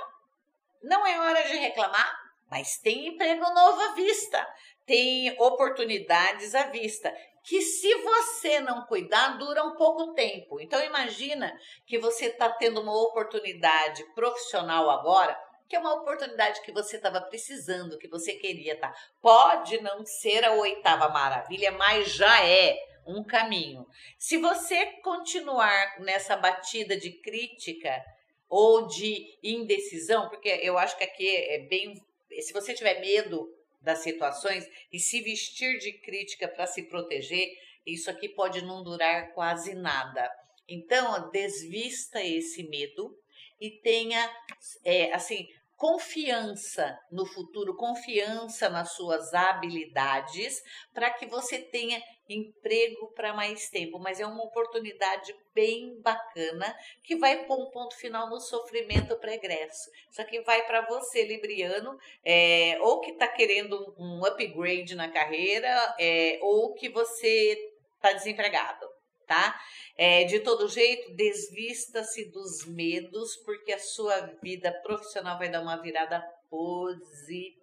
não é hora de reclamar, mas tem emprego novo à vista, tem oportunidades à vista, que se você não cuidar, dura um pouco tempo. Então imagina que você está tendo uma oportunidade profissional agora, que é uma oportunidade que você estava precisando, que você queria, tá? Pode não ser a oitava maravilha, mas já é um caminho. Se você continuar nessa batida de crítica ou de indecisão, porque eu acho que aqui é bem. Se você tiver medo das situações e se vestir de crítica para se proteger, isso aqui pode não durar quase nada. Então, desvista esse medo e tenha, é, assim, confiança no futuro, confiança nas suas habilidades, para que você tenha emprego para mais tempo. Mas é uma oportunidade bem bacana que vai pôr um ponto final no sofrimento pregresso. Isso aqui vai para você, Libriano, é, ou que está querendo um, upgrade na carreira, é, ou que você está desempregado tá? É, de todo jeito, desvista-se dos medos, porque a sua vida profissional vai dar uma virada positiva.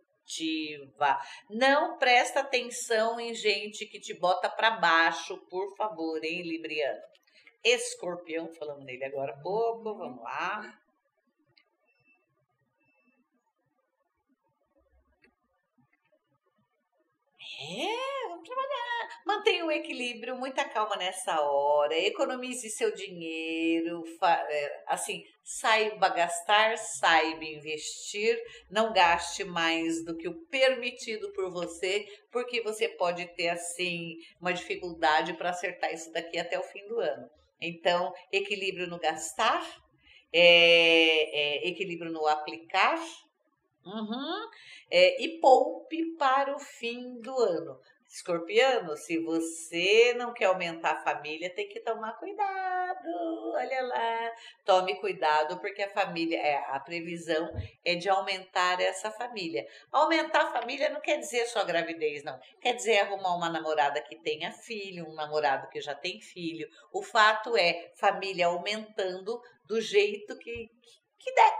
Não presta atenção em gente que te bota para baixo, por favor, hein, Libriano? Escorpião, falando nele agora há pouco, vamos lá. É, vamos trabalhar. Mantenha o equilíbrio, muita calma nessa hora. Economize seu dinheiro. é, Assim, saiba gastar, saiba investir. Não gaste mais do que o permitido por você, porque você pode ter, assim, uma dificuldade para acertar isso daqui até o fim do ano. Então, equilíbrio no gastar, é, é, equilíbrio no aplicar. Uhum. É, e poupe para o fim do ano. Escorpiano, se você não quer aumentar a família, tem que tomar cuidado. Olha lá, tome cuidado porque a família, é, a previsão é de aumentar essa família. Aumentar a família não quer dizer só gravidez, não. Quer dizer arrumar uma namorada que tenha filho, um namorado que já tem filho. O fato é família aumentando do jeito que, que der,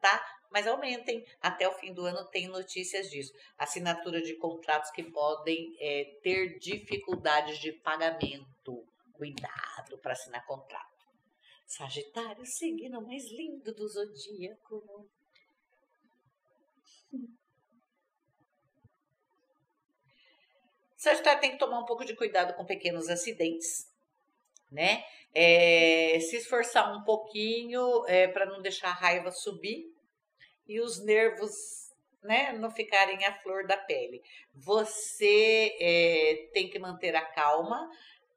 tá? Mas aumentem. Até o fim do ano tem notícias disso. Assinatura de contratos que podem é, ter dificuldades de pagamento. Cuidado para assinar contrato. Sagitário, signo mais lindo do zodíaco. Sagitário tem que tomar um pouco de cuidado com pequenos acidentes, né? É, se esforçar um pouquinho é, para não deixar a raiva subir, e os nervos né, não ficarem à flor da pele. Você é, tem que manter a calma,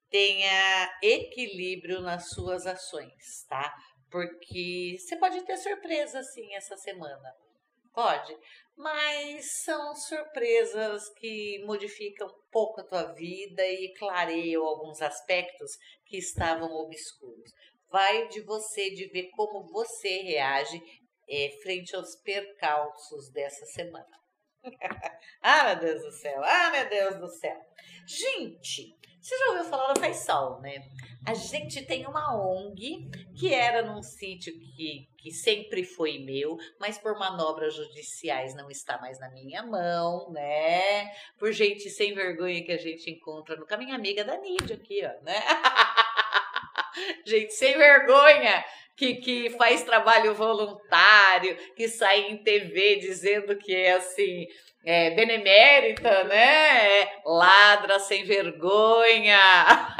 tenha equilíbrio nas suas ações, tá? Porque você pode ter surpresa sim essa semana. Pode, mas são surpresas que modificam um pouco a tua vida e clareiam alguns aspectos que estavam obscuros. Vai de você, de ver como você reage é, frente aos percalços dessa semana. ah, meu Deus do céu! Ah, meu Deus do céu! Gente, você já ouviu falar da Faisal, né? A gente tem uma ONG que era num sítio que, que sempre foi meu, mas por manobras judiciais não está mais na minha mão, né? Por gente sem vergonha que a gente encontra no caminho, amiga da Nídia aqui, ó, né? gente sem vergonha que, que faz trabalho voluntário, que sai em TV dizendo que é assim, é, benemérita, né? É, ladra sem vergonha.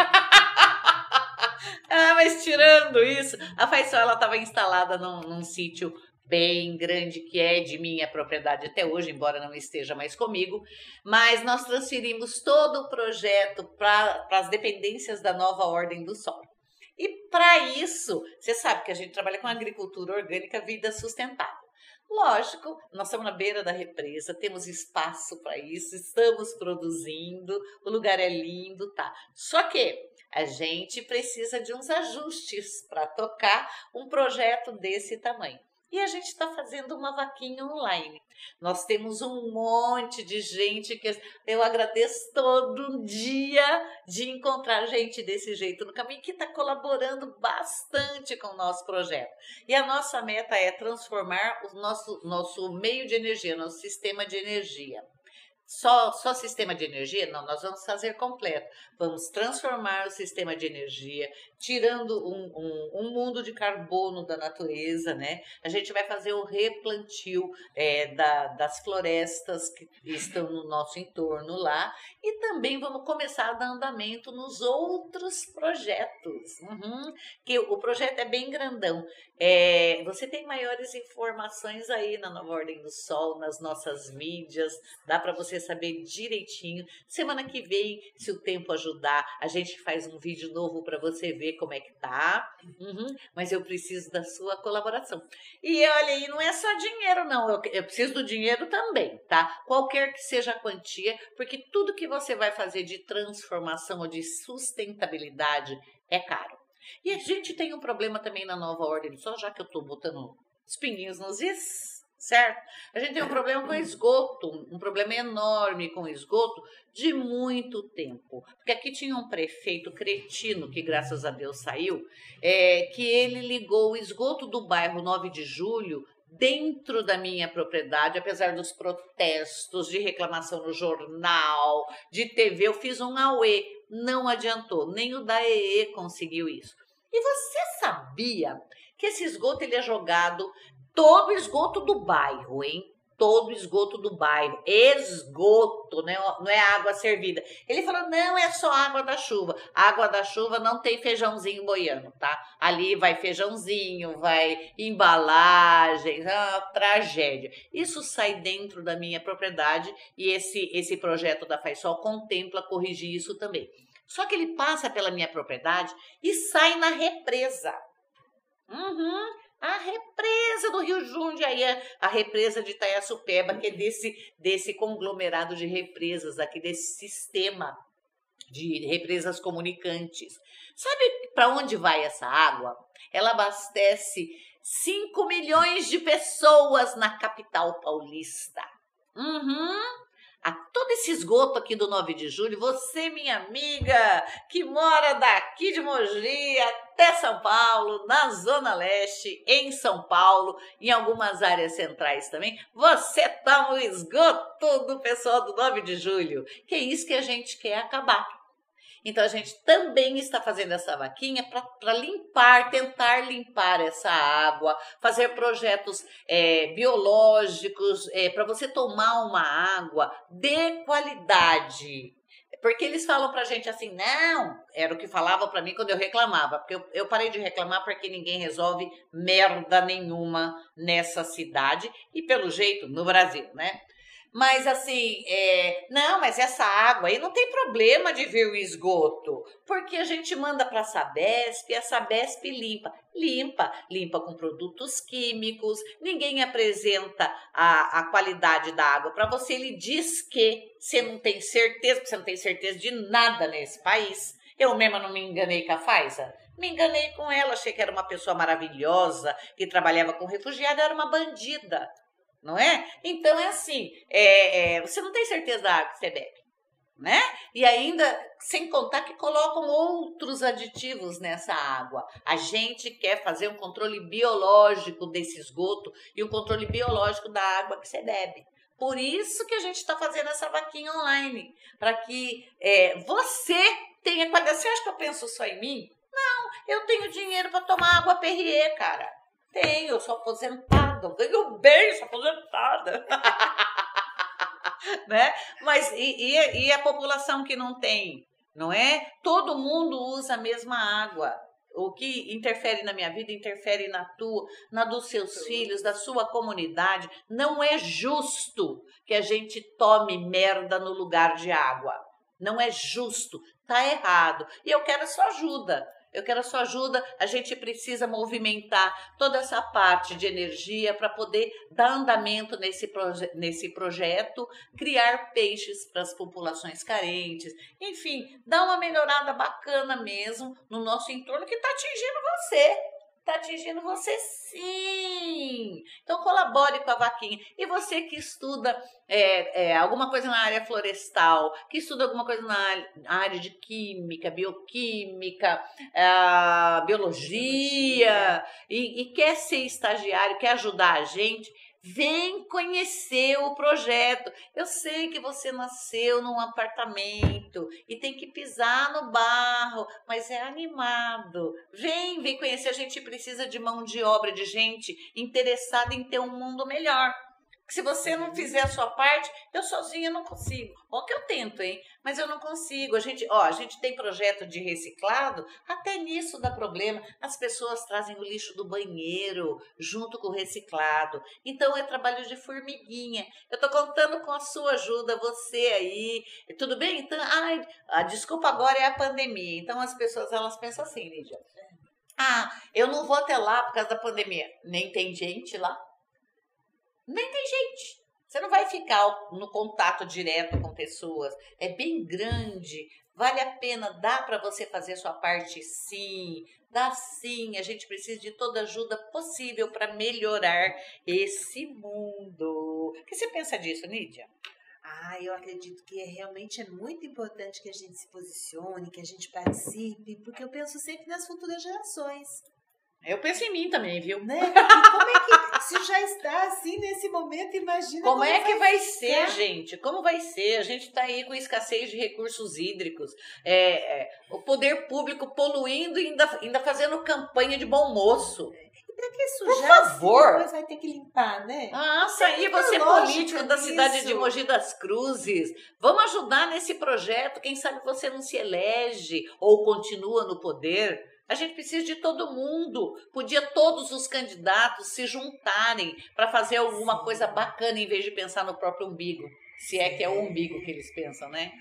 ah, mas tirando isso, a Faisal ela estava instalada num, num sítio bem grande que é de minha propriedade até hoje, embora não esteja mais comigo, mas nós transferimos todo o projeto para as dependências da nova Ordem do Sol. E para isso, você sabe que a gente trabalha com agricultura orgânica, vida sustentável. Lógico, nós estamos na beira da represa, temos espaço para isso, estamos produzindo, o lugar é lindo, tá? Só que a gente precisa de uns ajustes para tocar um projeto desse tamanho e a gente está fazendo uma vaquinha online. Nós temos um monte de gente que eu agradeço todo dia de encontrar gente desse jeito no caminho que está colaborando bastante com o nosso projeto. E a nossa meta é transformar o nosso, nosso meio de energia, nosso sistema de energia só, só sistema de energia? Não, nós vamos fazer completo. Vamos transformar o sistema de energia, tirando um, um, um mundo de carbono da natureza, né? A gente vai fazer o replantio é, da, das florestas que estão no nosso entorno lá e também vamos começar a dar andamento nos outros projetos. Uhum, que o projeto é bem grandão. É, você tem maiores informações aí na Nova Ordem do Sol, nas nossas mídias, dá para você saber direitinho. Semana que vem, se o tempo ajudar, a gente faz um vídeo novo para você ver como é que tá. Uhum, mas eu preciso da sua colaboração. E olha aí, não é só dinheiro, não. Eu, eu preciso do dinheiro também, tá? Qualquer que seja a quantia, porque tudo que você vai fazer de transformação ou de sustentabilidade é caro. E a gente tem um problema também na nova ordem, só já que eu estou botando os pinguinhos nos is, certo? A gente tem um problema com esgoto, um problema enorme com esgoto de muito tempo. Porque aqui tinha um prefeito cretino, que graças a Deus saiu, é, que ele ligou o esgoto do bairro 9 de Julho dentro da minha propriedade, apesar dos protestos, de reclamação no jornal, de TV, eu fiz um AUE, não adiantou, nem o da EE conseguiu isso. E você sabia que esse esgoto ele é jogado todo o esgoto do bairro, hein? Todo o esgoto do bairro. Esgoto, né? não é água servida. Ele falou: não é só água da chuva. água da chuva não tem feijãozinho boiando, tá? Ali vai feijãozinho, vai embalagem, é uma tragédia. Isso sai dentro da minha propriedade e esse, esse projeto da Faisol contempla corrigir isso também. Só que ele passa pela minha propriedade e sai na represa. Uhum. A represa do Rio Jundiaí, a represa de Itaiaçupeba, que é desse, desse conglomerado de represas aqui, desse sistema de represas comunicantes. Sabe para onde vai essa água? Ela abastece 5 milhões de pessoas na capital paulista. Uhum a todo esse esgoto aqui do 9 de julho, você, minha amiga, que mora daqui de Mogi até São Paulo, na Zona Leste, em São Paulo, em algumas áreas centrais também, você toma o esgoto do pessoal do 9 de julho, que é isso que a gente quer acabar. Então a gente também está fazendo essa vaquinha para limpar, tentar limpar essa água, fazer projetos é, biológicos é, para você tomar uma água de qualidade. Porque eles falam pra gente assim, não, era o que falavam para mim quando eu reclamava, porque eu, eu parei de reclamar porque ninguém resolve merda nenhuma nessa cidade e pelo jeito no Brasil, né? Mas assim, é, não, mas essa água aí não tem problema de vir o esgoto, porque a gente manda para a Sabesp e a Sabesp limpa. Limpa, limpa com produtos químicos, ninguém apresenta a, a qualidade da água para você. Ele diz que você não tem certeza, porque você não tem certeza de nada nesse país. Eu mesma não me enganei com a Faiza. Me enganei com ela, achei que era uma pessoa maravilhosa, que trabalhava com refugiado, era uma bandida não é? Então é assim, é, é, você não tem certeza da água que você bebe, né? E ainda, sem contar que colocam outros aditivos nessa água. A gente quer fazer um controle biológico desse esgoto e um controle biológico da água que você bebe. Por isso que a gente está fazendo essa vaquinha online, para que é, você tenha qualidade. Você acha que eu penso só em mim? Não, eu tenho dinheiro para tomar água Perrier, cara. Tenho, eu sou aposentada, eu ganho bem, sou aposentada. né? Mas e, e, e a população que não tem, não é? Todo mundo usa a mesma água. O que interfere na minha vida interfere na tua, na dos seus filhos, da sua comunidade. Não é justo que a gente tome merda no lugar de água. Não é justo, tá errado. E eu quero a sua ajuda. Eu quero a sua ajuda. A gente precisa movimentar toda essa parte de energia para poder dar andamento nesse, proje nesse projeto, criar peixes para as populações carentes, enfim, dar uma melhorada bacana mesmo no nosso entorno que está atingindo você está atingindo você sim. Então colabore com a vaquinha. E você que estuda é, é, alguma coisa na área florestal, que estuda alguma coisa na área de química, bioquímica, uh, biologia, e, e quer ser estagiário, quer ajudar a gente, Vem conhecer o projeto. Eu sei que você nasceu num apartamento e tem que pisar no barro, mas é animado. Vem, vem conhecer. A gente precisa de mão de obra, de gente interessada em ter um mundo melhor. Se você não fizer a sua parte, eu sozinha não consigo. Ó que eu tento, hein? Mas eu não consigo. A gente, ó, a gente tem projeto de reciclado, até nisso dá problema. As pessoas trazem o lixo do banheiro junto com o reciclado. Então é trabalho de formiguinha. Eu tô contando com a sua ajuda, você aí. Tudo bem? Então, ai, a desculpa agora é a pandemia. Então as pessoas elas pensam assim, Lídia. Ah, eu não vou até lá por causa da pandemia. Nem tem gente lá nem tem gente. Você não vai ficar no contato direto com pessoas. É bem grande. Vale a pena, dá para você fazer sua parte sim. Dá sim, a gente precisa de toda ajuda possível para melhorar esse mundo. O que você pensa disso, Nídia? Ah, eu acredito que é, realmente é muito importante que a gente se posicione, que a gente participe, porque eu penso sempre nas futuras gerações. Eu penso em mim também, viu? Né? E como é que, se já está assim nesse momento, imagina como, como é que vai, ser, gente? Como vai ser? A gente está aí com escassez de recursos hídricos, é, é, o poder público poluindo e ainda, ainda fazendo campanha de bom moço. E para que sujar? Por favor. Depois vai ter que limpar, né? Ah, aí você político da cidade de Mogi das Cruzes. Vamos ajudar nesse projeto. Quem sabe você não se elege ou continua no poder. A gente precisa de todo mundo. Podia todos os candidatos se juntarem para fazer alguma coisa bacana em vez de pensar no próprio umbigo. Se é que é o umbigo que eles pensam, né?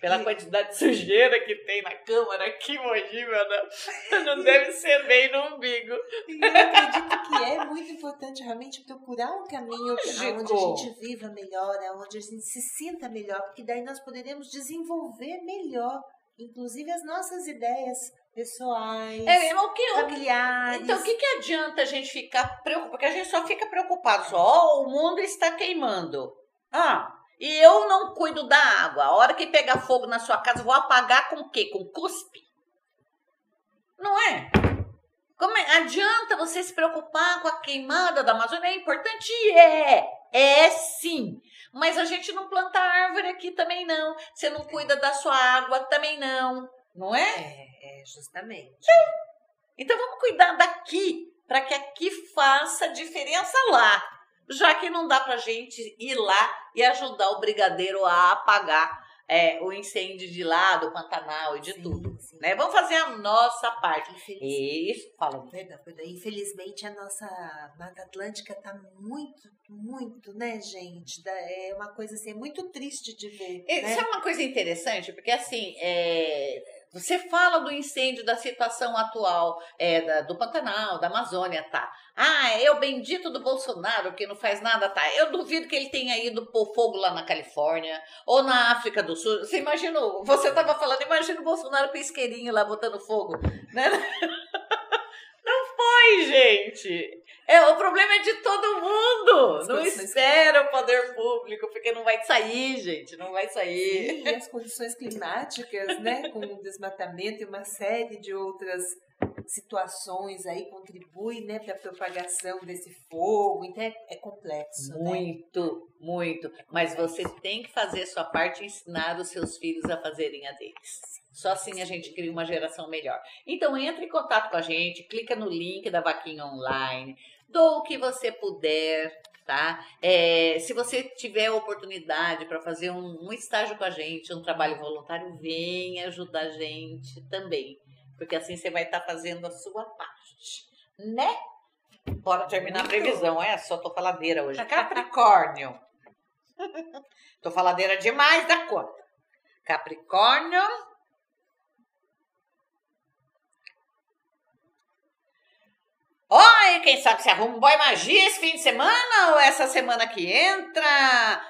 Pela quantidade de sujeira que tem na câmara aqui, Mogi, meu não, não deve ser bem no umbigo. E eu acredito que é muito importante realmente procurar um caminho onde a gente viva melhor, onde a gente se sinta melhor, porque daí nós poderemos desenvolver melhor, inclusive as nossas ideias pessoais, É, o que, familiares. então, o que, que adianta a gente ficar preocupado? Porque a gente só fica preocupado, só, ó, o mundo está queimando. Ah, e eu não cuido da água. A hora que pegar fogo na sua casa, vou apagar com o quê? Com cuspe? Não é? Como é? Adianta você se preocupar com a queimada da Amazônia? É importante? É. É sim. Mas a gente não planta árvore aqui também não. Você não cuida da sua água também não. Não é? É, é, justamente. Então vamos cuidar daqui, para que aqui faça diferença lá. Já que não dá pra gente ir lá e ajudar o brigadeiro a apagar é, o incêndio de lá, do Pantanal e de Sim, tudo. sim. Né? Vamos fazer a nossa parte. Isso, fala. Perdão, perdão. Infelizmente, a nossa Mata Atlântica tá muito, muito, né, gente? É uma coisa assim, é muito triste de ver. Né? Isso é uma coisa interessante, porque assim, é, você fala do incêndio, da situação atual é, da- do Pantanal, da Amazônia, tá? Ah, é o bendito do Bolsonaro que não faz nada, tá? Eu duvido que ele tenha ido pôr fogo lá na Califórnia ou na África do Sul. Você imaginou? Você tava falando, imagina o Bolsonaro com isqueirinho lá botando fogo, né? Foi, gente. É, o problema é de todo mundo. As Não espera o poder público, porque não vai sair, gente. Não vai sair. Sim, e as condições climáticas, né, com o desmatamento e uma série de outras situações aí contribuem, né, para a propagação desse fogo. Então é, é complexo, né? Muito, muito. Mas você tem que fazer sua parte e ensinar os seus filhos a fazerem a deles. Só assim a gente cria uma geração melhor. Então entre em contato com a gente, clica no link da Vaquinha Online, dou o que você puder, tá? É, se você tiver oportunidade para fazer um, um estágio com a gente, um trabalho voluntário, venha ajudar a gente também. Porque assim você vai estar fazendo a sua parte, né? Bora terminar a previsão, é? Só tô faladeira hoje. Capricórnio. tô faladeira demais da conta. Capricórnio. Oi, quem sabe se arruma um boy magia esse fim de semana ou essa semana que entra?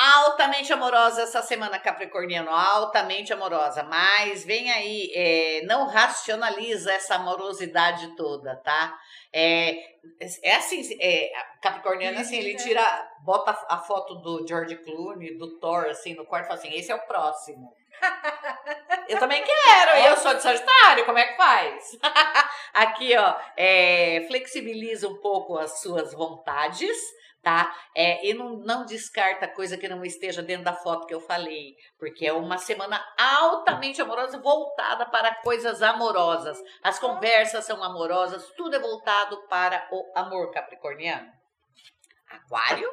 Altamente amorosa essa semana, Capricorniano, altamente amorosa. Mas vem aí, é, não racionaliza essa amorosidade toda, tá? É, é assim, é, Capricorniano, assim, ele tira, bota a foto do George Clooney, do Thor, assim, no quarto e fala assim, esse é o próximo. Eu também quero, eu sou de Sagitário, como é que faz? Aqui, ó, é, flexibiliza um pouco as suas vontades, tá? É, e não, não descarta coisa que não esteja dentro da foto que eu falei, porque é uma semana altamente amorosa, voltada para coisas amorosas. As conversas são amorosas, tudo é voltado para o amor capricorniano. Aquário.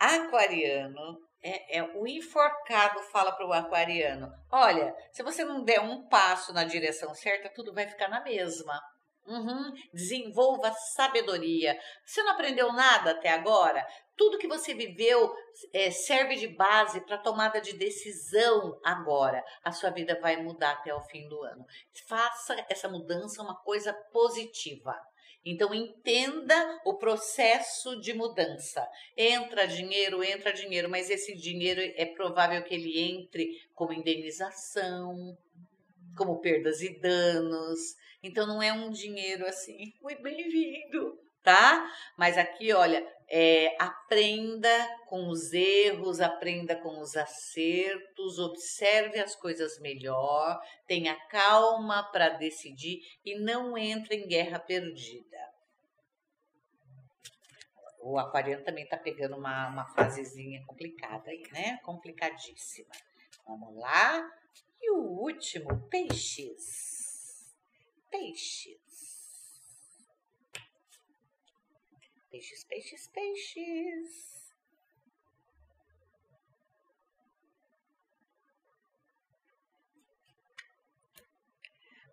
Aquariano é, é o enforcado fala para o aquariano: olha, se você não der um passo na direção certa, tudo vai ficar na mesma. Uhum. Desenvolva sabedoria. Você não aprendeu nada até agora? Tudo que você viveu é, serve de base para tomada de decisão agora. A sua vida vai mudar até o fim do ano. Faça essa mudança uma coisa positiva. Então entenda o processo de mudança. Entra dinheiro, entra dinheiro, mas esse dinheiro é provável que ele entre como indenização, como perdas e danos. Então não é um dinheiro assim, muito bem-vindo, tá? Mas aqui, olha, é, aprenda com os erros, aprenda com os acertos, observe as coisas melhor, tenha calma para decidir e não entre em guerra perdida. O aquariano também está pegando uma, uma fasezinha complicada aí, né? Complicadíssima. Vamos lá. E o último, peixes. Peixes. Peixes, peixes, peixes.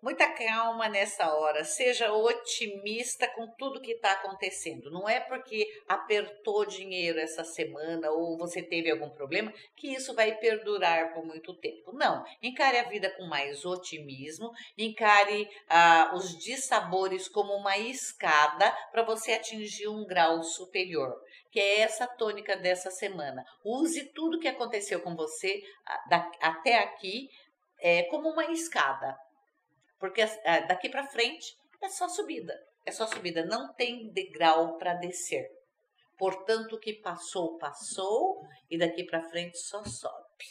Muita calma nessa hora, seja otimista com tudo que está acontecendo. Não é porque apertou dinheiro essa semana ou você teve algum problema que isso vai perdurar por muito tempo. Não, encare a vida com mais otimismo, encare ah, os dissabores como uma escada para você atingir um grau superior, que é essa tônica dessa semana. Use tudo que aconteceu com você ah, até aqui é, como uma escada porque é, daqui para frente é só subida, é só subida, não tem degrau para descer. Portanto, o que passou, passou, e daqui para frente só sobe.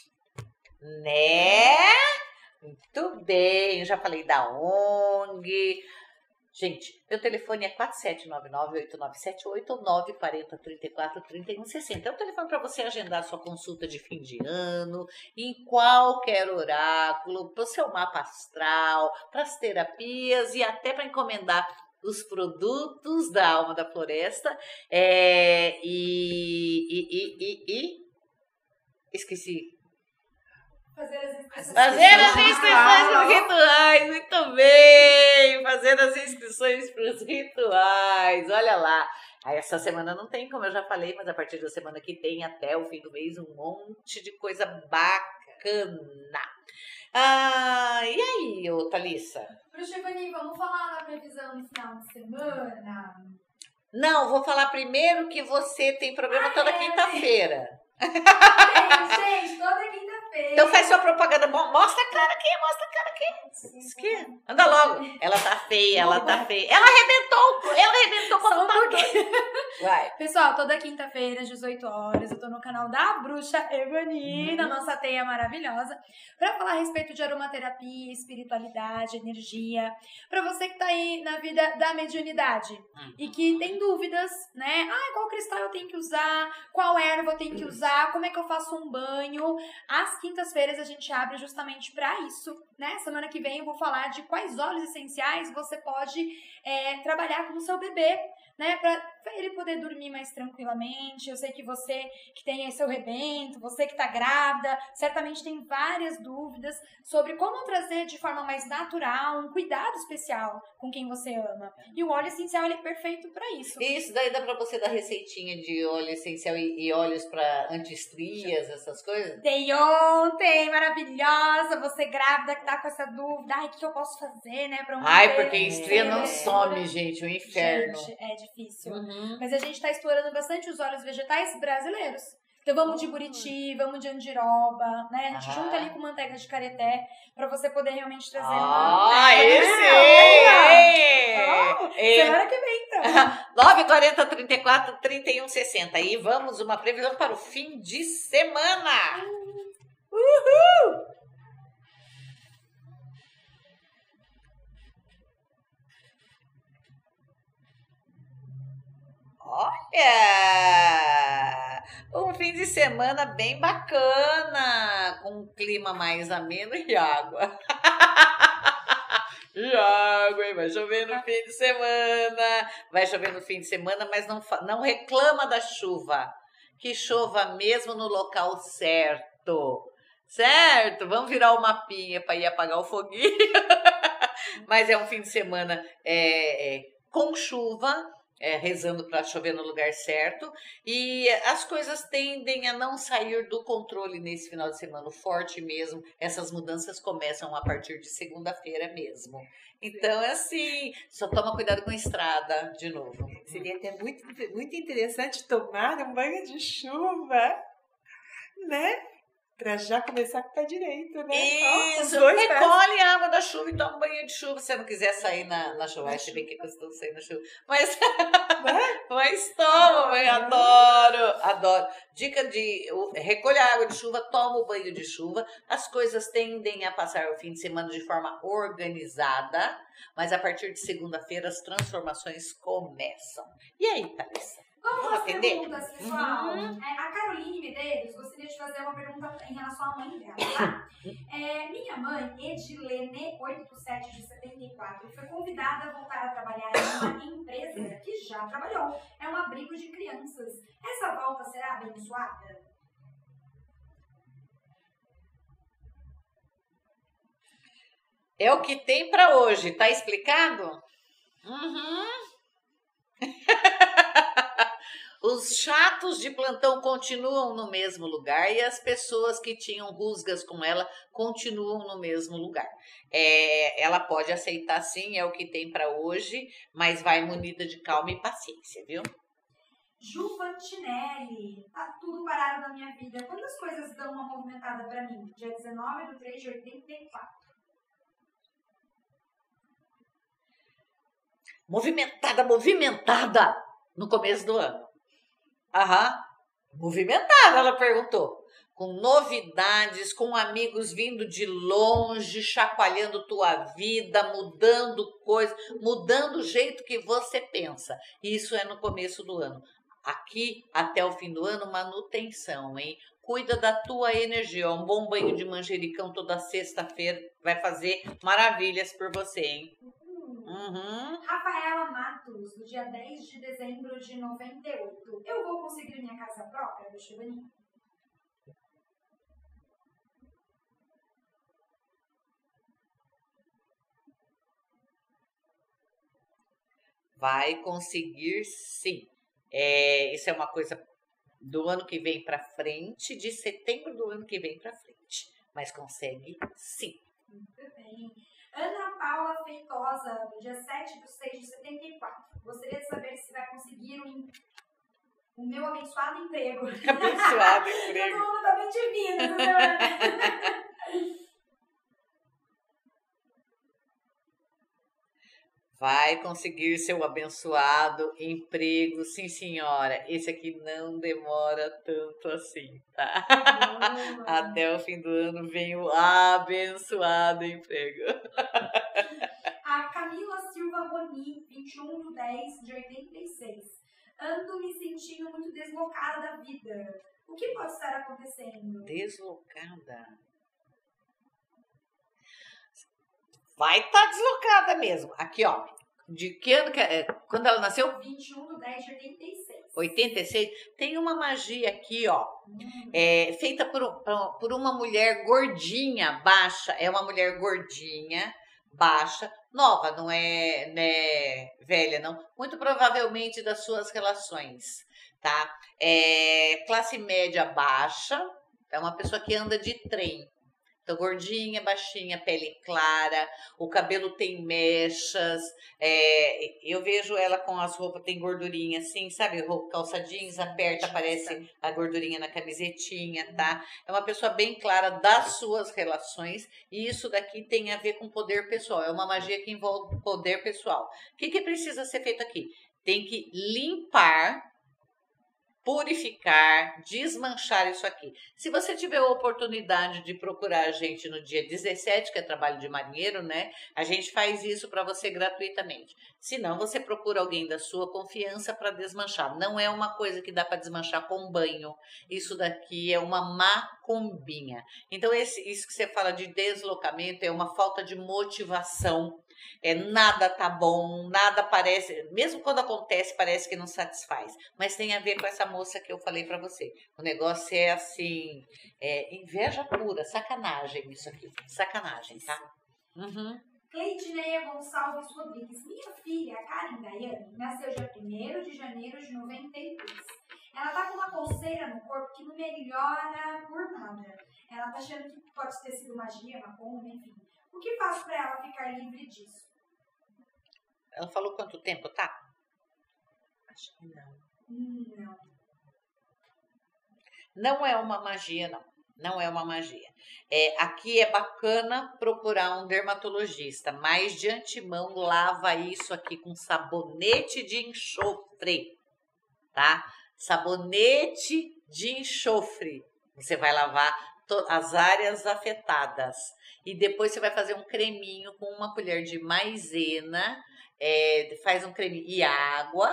Né? Muito bem, já falei da ONG, Gente, meu telefone é 4799-8978 ou 940-34-3160. É o telefone para você agendar sua consulta de fim de ano, em qualquer oráculo, para o seu mapa astral, para as terapias e até para encomendar os produtos da Alma da Floresta. É, e, e, e, e, e esqueci Fazer as inscrições. Fazer as inscrições para os rituais, muito bem! Fazer as inscrições para os rituais, olha lá. Aí essa semana não tem, como eu já falei, mas a partir da semana que tem, até o fim do mês, um monte de coisa bacana. Ah, e aí, ô Thalissa? Pro Giovanni, vamos falar na previsão no final de semana? Não, vou falar primeiro que você tem programa ah, toda é, quinta-feira. Gente, toda então faz sua propaganda. Mostra a cara aqui, mostra a cara aqui. aqui. Anda logo. Ela tá feia, ela tá feia. Ela arrebentou, ela arrebentou quando um tá Vai. Pessoal, toda quinta-feira, às 18 horas, eu tô no canal da Bruxa Evani, uhum. na nossa teia maravilhosa, pra falar a respeito de aromaterapia, espiritualidade, energia. Pra você que tá aí na vida da mediunidade uhum. e que tem dúvidas, né? Ah, qual cristal eu tenho que usar? Qual erva eu tenho que usar? Como é que eu faço um banho? As quintas-feiras a gente abre justamente para isso, né? Semana que vem eu vou falar de quais óleos essenciais você pode é, trabalhar com o seu bebê, né? Para ele poder dormir mais tranquilamente. Eu sei que você que tem aí seu rebento, você que está grávida, certamente tem várias dúvidas sobre como trazer de forma mais natural um cuidado especial com quem você ama. E o óleo essencial ele é perfeito para isso. Isso daí dá para você dar receitinha de óleo essencial e, e óleos para anti-estrias, essas coisas? Tem ontem, maravilhosa, você grávida que tá com essa dúvida, ai, o que eu posso fazer, né, para um Ai, porque estria não some, gente, o inferno. Gente, é difícil. Uhum. Mas a gente está explorando bastante os óleos vegetais brasileiros. Então vamos de buriti, vamos de andiroba, né? A gente ah. junta ali com manteiga de careté para você poder realmente trazer ah, uma. Ah, esse! É, oh, semana que vem, então. 9, 40, 34, 31, 60. E vamos uma previsão para o fim de semana. Uhul! Olha! Um fim de semana bem bacana, com um clima mais ameno e água. e água, hein? vai chover no fim de semana. Vai chover no fim de semana, mas não, não reclama da chuva. Que chova mesmo no local certo. Certo? Vamos virar o mapinha para ir apagar o foguinho. mas é um fim de semana é, é, com chuva é, rezando para chover no lugar certo. E as coisas tendem a não sair do controle nesse final de semana forte mesmo. Essas mudanças começam a partir de segunda-feira mesmo. Então é assim, só toma cuidado com a estrada de novo. Seria até muito, muito interessante tomar um banho de chuva, né? Pra já começar com o pé direito, né? Isso, oh, recolhe a água da chuva e toma um banho de chuva. Se você não quiser sair na, na chuva, acho bem que costuma sair na chuva. Mas, mas toma, mãe, adoro, adoro. Dica de recolha a água de chuva, toma o banho de chuva. As coisas tendem a passar o fim de semana de forma organizada, mas a partir de segunda-feira as transformações começam. E aí, Thalissa? Vamos às perguntas, pessoal. Uhum. É, a Caroline Medeiros gostaria de fazer uma pergunta em relação à mãe dela, tá? É, minha mãe, Edilene, 87 de 74, foi convidada a voltar a trabalhar em uma empresa que já trabalhou. É um abrigo de crianças. Essa volta será abençoada? É o que tem para hoje, tá explicado? Uhum. Os chatos de plantão continuam no mesmo lugar e as pessoas que tinham rusgas com ela continuam no mesmo lugar. É, ela pode aceitar sim, é o que tem para hoje, mas vai munida de calma e paciência, viu? Juvantinelli, tá tudo parado na minha vida. Quantas coisas dão uma movimentada para mim? Dia 19 do 3 de 84. Movimentada, movimentada no começo do ano. Aham. Movimentada, ela perguntou. Com novidades, com amigos vindo de longe, chacoalhando tua vida, mudando coisas, mudando o jeito que você pensa. Isso é no começo do ano. Aqui, até o fim do ano, manutenção, hein? Cuida da tua energia. Um bom banho de manjericão toda sexta-feira vai fazer maravilhas por você, hein? Uhum. Rafaela Matos, do dia 10 de dezembro de 98. Eu vou conseguir minha casa própria, do Chivani? Vai conseguir sim. É, isso é uma coisa do ano que vem para frente, de setembro do ano que vem para frente. Mas consegue sim. Muito bem. Ana Paula Feitosa, do dia 7 de 6 de 74. Gostaria de saber se vai conseguir um, o meu abençoado emprego. Abençoado emprego. Todo mundo tá bem divino, né? Vai conseguir seu abençoado emprego, sim senhora. Esse aqui não demora tanto assim, tá? Até o fim do ano vem o abençoado emprego. A Camila Silva Boni, 21 de 10 de 86. Ando me sentindo muito deslocada da vida. O que pode estar acontecendo? Deslocada? Vai estar tá deslocada mesmo. Aqui, ó. De que ano que é? Quando ela nasceu? 21 de 10 de 86. 86. Tem uma magia aqui, ó. Hum. É, feita por, por uma mulher gordinha, baixa. É uma mulher gordinha, baixa, nova, não é, não é velha, não. Muito provavelmente das suas relações, tá? É, classe média baixa. É uma pessoa que anda de trem. Então, gordinha, baixinha, pele clara, o cabelo tem mechas. É, eu vejo ela com as roupas, tem gordurinha assim, sabe? Calça jeans, aperta, aparece a gordurinha na camisetinha, tá? É uma pessoa bem clara das suas relações e isso daqui tem a ver com poder pessoal. É uma magia que envolve poder pessoal. O que, que precisa ser feito aqui? Tem que limpar purificar, desmanchar isso aqui. Se você tiver a oportunidade de procurar a gente no dia 17, que é trabalho de marinheiro, né? A gente faz isso para você gratuitamente. Se não, você procura alguém da sua confiança para desmanchar. Não é uma coisa que dá para desmanchar com banho. Isso daqui é uma macumbinha. Então, esse, isso que você fala de deslocamento é uma falta de motivação é, nada tá bom, nada parece, mesmo quando acontece, parece que não satisfaz. Mas tem a ver com essa moça que eu falei para você. O negócio é assim, é, inveja pura, sacanagem isso aqui, sacanagem, tá? Uhum. Gonçalves Rodrigues, minha filha, Karen Daiane, nasceu dia 1 de janeiro de 92. Ela tá com uma coceira no corpo que não melhora por nada. Ela tá achando que pode ter sido magia, macumba, enfim. O que faço para ela ficar livre disso? Ela falou quanto tempo, tá? Acho que não. Não. Não é uma magia, não. Não é uma magia. É, aqui é bacana procurar um dermatologista, mas de antemão lava isso aqui com sabonete de enxofre, tá? Sabonete de enxofre. Você vai lavar as áreas afetadas. E depois você vai fazer um creminho com uma colher de maisena, é, faz um creme e água,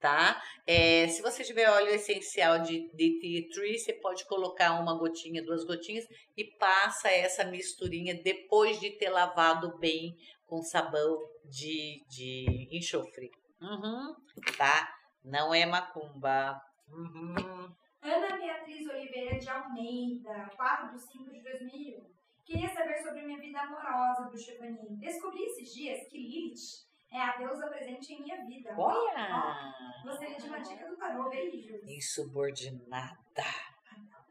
tá? É, se você tiver óleo essencial de, de tea tree, você pode colocar uma gotinha, duas gotinhas e passa essa misturinha depois de ter lavado bem com sabão de, de enxofre. Uhum, tá? Não é macumba. Uhum. Ana Beatriz Oliveira de Almeida, 4 de 5 de 2001. Queria saber sobre minha vida amorosa, Bruxa Vani. Descobri esses dias que Lilith é a deusa presente em minha vida. Olha! Gostaria de uma dica do tarô. Beijos. Insubordinada.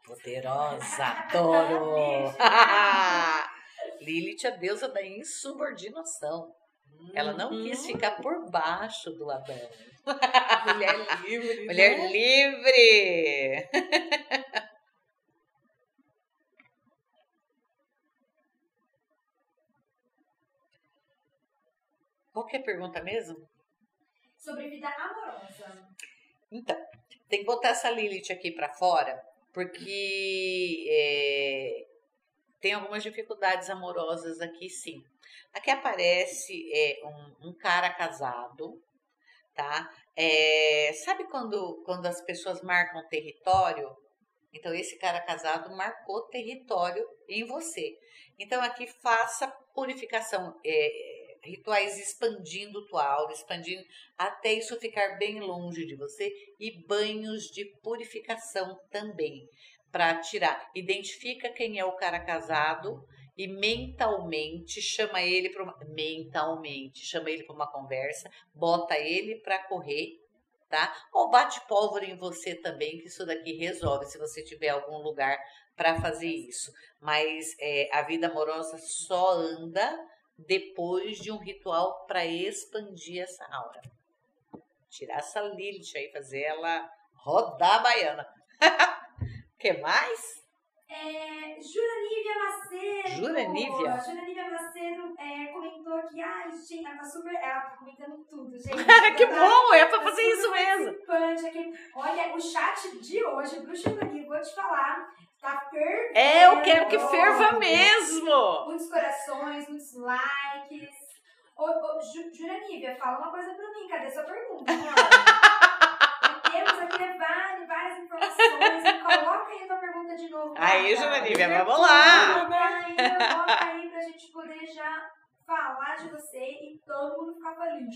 Poderosa. Adoro. Lilith, a deusa da insubordinação. Ela não quis ficar por baixo do Adão. Mulher livre. Mulher né? livre! Qual que é a pergunta mesmo? Sobre vida amorosa. Então, tem que botar essa Lilith aqui pra fora, porque é, tem algumas dificuldades amorosas aqui, sim. Aqui aparece é, um, um cara casado, tá? É, sabe quando, quando as pessoas marcam território? Então, esse cara casado marcou território em você. Então, aqui faça purificação, é, rituais expandindo tua aura, expandindo até isso ficar bem longe de você e banhos de purificação também para tirar. Identifica quem é o cara casado e mentalmente chama ele para uma mentalmente chama ele para uma conversa, bota ele para correr, tá? Ou bate pólvora em você também, que isso daqui resolve se você tiver algum lugar para fazer isso. Mas é, a vida amorosa só anda depois de um ritual para expandir essa aura. Tirar essa Lilith aí, fazer ela rodar a baiana. que mais? É, Juranívia Macedo. Juranívia? Juranívia Macedo é, comentou aqui, ai, gente, ela tá super. Ela tá comentando tudo, gente. que Ela tá- bom, é pra tá fazer isso mesmo. Aqui. Olha, o chat de hoje, Bruxa Vani, vou te falar, tá fervendo. É, eu quero que ferva mesmo. Muitos corações, muitos likes. Ô, ô, Ju, Juranívia, fala uma coisa pra mim, cadê sua pergunta? Temos aqui várias, várias informações. Coloca aí a tua pergunta. Aí, gata. Juranívia, vamos lá. Bota aí, bota aí pra gente poder já falar de você e todo mundo ficar feliz.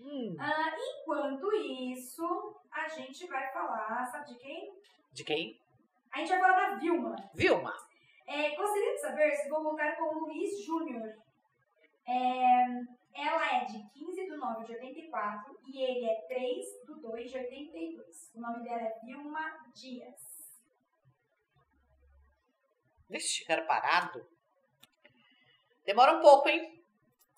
Hum, Ah, enquanto isso, a gente vai falar, sabe de quem? de quem? A gente vai falar da Vilma. Vilma. É, gostaria de saber se vou voltar com o Luiz Júnior. É, ela é de 15 de 9 de 84 e ele é 3 de 2 de 82. O nome dela é Vilma Dias. Vixe, cara parado. Demora um pouco, hein?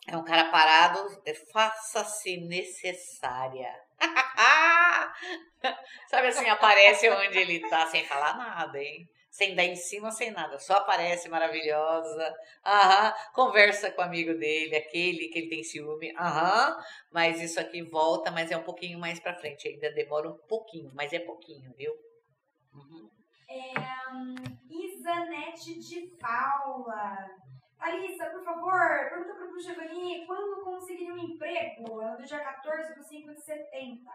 É um cara parado, é, faça-se necessária. Sabe assim, aparece onde ele tá sem falar nada, hein? Sem dar em cima, sem nada. Só aparece maravilhosa. Aham. Conversa com o amigo dele, aquele que ele tem ciúme. Aham. Mas isso aqui volta, mas é um pouquinho mais pra frente. Ainda demora um pouquinho, mas é pouquinho, viu? Uhum. É, hum, Isanete de Paula. Alissa, por favor, pergunta para o Bruxa quando conseguiria um emprego? É do dia 14 de 5 de 70.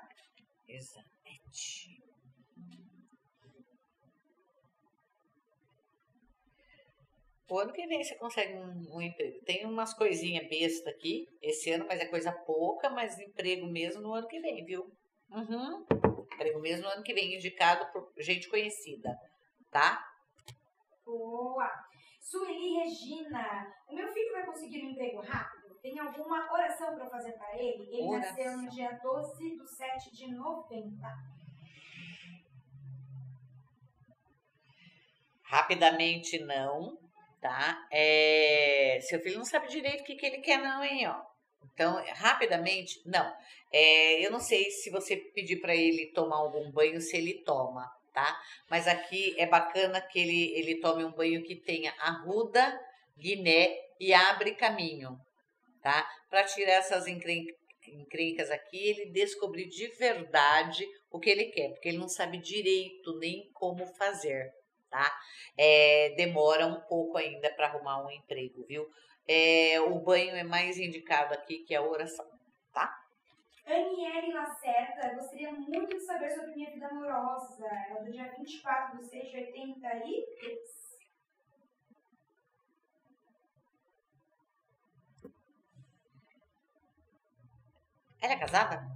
Exatamente. O ano que vem você consegue um, um emprego. Tem umas coisinhas besta aqui esse ano, mas é coisa pouca, mas emprego mesmo no ano que vem, viu? Uhum. Emprego mesmo no ano que vem, indicado por gente conhecida, tá? Boa! Sueli Regina, o meu filho vai conseguir um emprego rápido? Tem alguma oração para fazer para ele? Ele Oração. nasceu no dia 12 do 7 de 90. Rapidamente não, tá? É, seu filho não sabe direito o que, que ele quer, não, hein, ó. Então, rapidamente, não. É, eu não sei se você pedir para ele tomar algum banho, se ele toma, tá? Mas aqui é bacana que ele, ele tome um banho que tenha arruda, guiné e abre caminho, tá? Para tirar essas encren- encrencas aqui, ele descobrir de verdade o que ele quer, porque ele não sabe direito nem como fazer, tá? É, demora um pouco ainda para arrumar um emprego, viu? É, o banho é mais indicado aqui que a oração, tá? Aniele Lacerda, gostaria muito de saber sobre minha vida amorosa. É do dia 24 de 6 de 83. Ela é casada?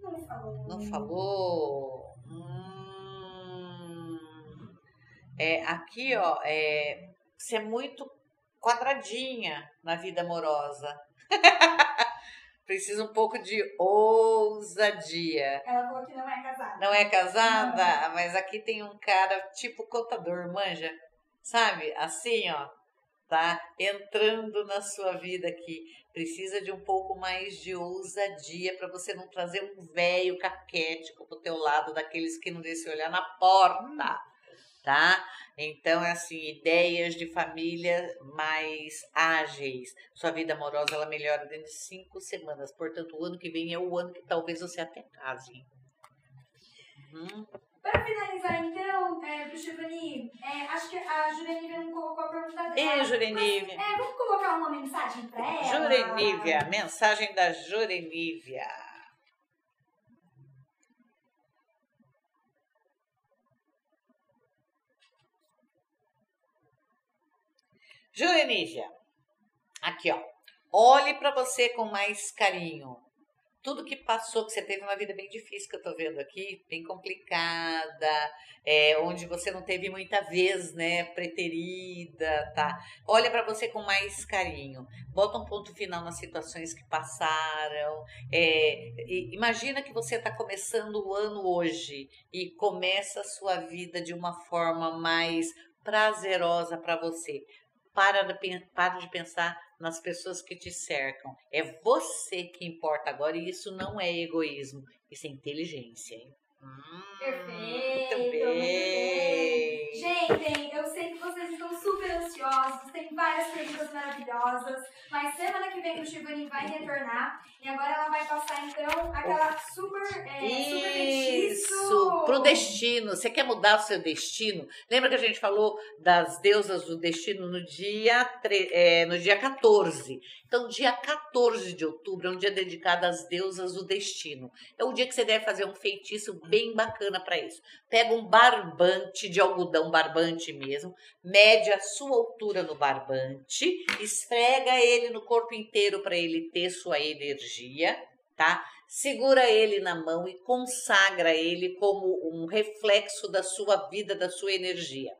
Não falou. Não falou. Hum, é, aqui, ó, é, você é muito quadradinha na vida amorosa. Precisa um pouco de ousadia. Ela falou que não é casada. Não é casada? Mas aqui tem um cara tipo contador, manja? Sabe? Assim, ó. Tá entrando na sua vida aqui. Precisa de um pouco mais de ousadia para você não trazer um velho caquético pro teu lado, daqueles que não deixam olhar na porta tá? Então, é assim, ideias de família mais ágeis. Sua vida amorosa, ela melhora dentro de cinco semanas. Portanto, o ano que vem é o ano que talvez você até case. Uhum. Para finalizar, então, é, pro Chivani, é, acho que a Jurenívia não colocou a pergunta dela. E Jurenívia? Mas, é, vamos colocar uma mensagem para ela? Jurenívia, mensagem da Jurenívia. Jurenígia, aqui ó, olhe para você com mais carinho. Tudo que passou, que você teve uma vida bem difícil, que eu tô vendo aqui, bem complicada, é, onde você não teve muita vez, né, preterida, tá? Olha para você com mais carinho. Bota um ponto final nas situações que passaram. É, imagina que você está começando o ano hoje e começa a sua vida de uma forma mais prazerosa para você. Para de, para de pensar nas pessoas que te cercam. É você que importa agora e isso não é egoísmo, isso é inteligência. Hein? Hum, Perfeito. Muito bem. Muito bem. Gente, eu sei que vocês estão ansiosos, tem várias perguntas maravilhosas, mas semana que vem o Chivani vai retornar e agora ela vai passar então aquela super, é, Isso, super pro destino. Você quer mudar o seu destino? Lembra que a gente falou das deusas do destino no dia, é, no dia 14? Então, dia 14 de outubro é um dia dedicado às deusas do destino. É o dia que você deve fazer um feitiço bem bacana para isso. Pega um barbante de algodão, barbante mesmo, mede a sua altura no barbante, esfrega ele no corpo inteiro para ele ter sua energia, tá? Segura ele na mão e consagra ele como um reflexo da sua vida, da sua energia.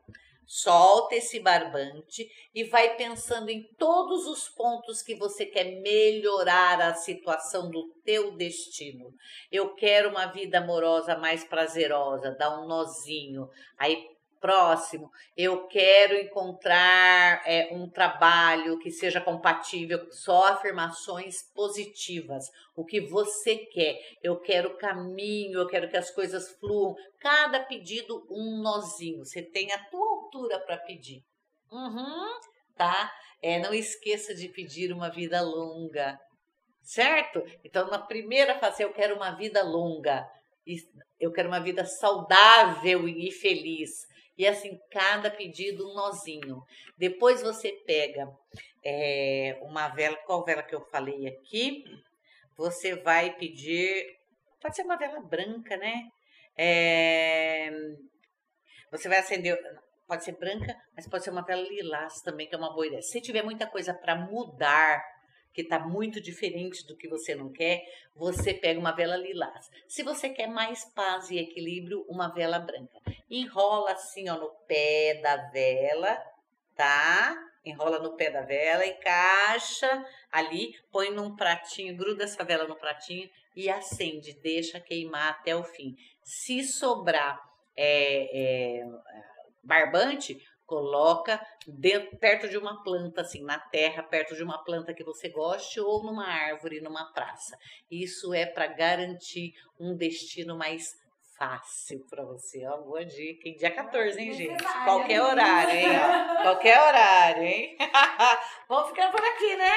Solta esse barbante e vai pensando em todos os pontos que você quer melhorar a situação do teu destino. Eu quero uma vida amorosa mais prazerosa, dá um nozinho. Aí próximo, eu quero encontrar é, um trabalho que seja compatível, só afirmações positivas, o que você quer. Eu quero caminho, eu quero que as coisas fluam. Cada pedido, um nozinho. Você tem a tua altura para pedir. Uhum, tá? É, não esqueça de pedir uma vida longa, certo? Então, na primeira fase, eu quero uma vida longa. Eu quero uma vida saudável e feliz. E assim, cada pedido um nozinho. Depois você pega é, uma vela, qual vela que eu falei aqui? Você vai pedir, pode ser uma vela branca, né? É, você vai acender, pode ser branca, mas pode ser uma vela lilás também, que é uma boa ideia. Se tiver muita coisa para mudar, que está muito diferente do que você não quer, você pega uma vela lilás. Se você quer mais paz e equilíbrio, uma vela branca. Enrola assim, ó, no pé da vela, tá? Enrola no pé da vela, encaixa ali, põe num pratinho, gruda essa vela no pratinho e acende, deixa queimar até o fim. Se sobrar é, é, barbante, Coloca dentro, perto de uma planta, assim, na terra, perto de uma planta que você goste ou numa árvore, numa praça. Isso é para garantir um destino mais fácil para você. Ó, boa dica, hein? Dia 14, hein, gente? Qualquer horário, hein? Ó. Qualquer horário, hein? Vamos ficando por aqui, né?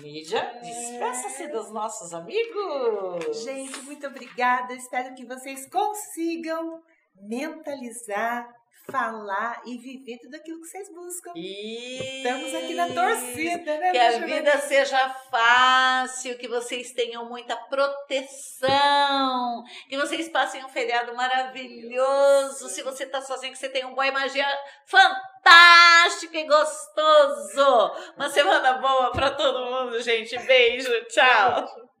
Mídia, é. despeça-se dos nossos amigos. Gente, muito obrigada. Espero que vocês consigam mentalizar falar e viver tudo aquilo que vocês buscam. Isso. Estamos aqui na torcida, né? Que a vida seja fácil, que vocês tenham muita proteção, que vocês passem um feriado maravilhoso. Se você tá sozinho, que você tenha um boy magia fantástico e gostoso. Uma semana boa para todo mundo, gente. Beijo, tchau.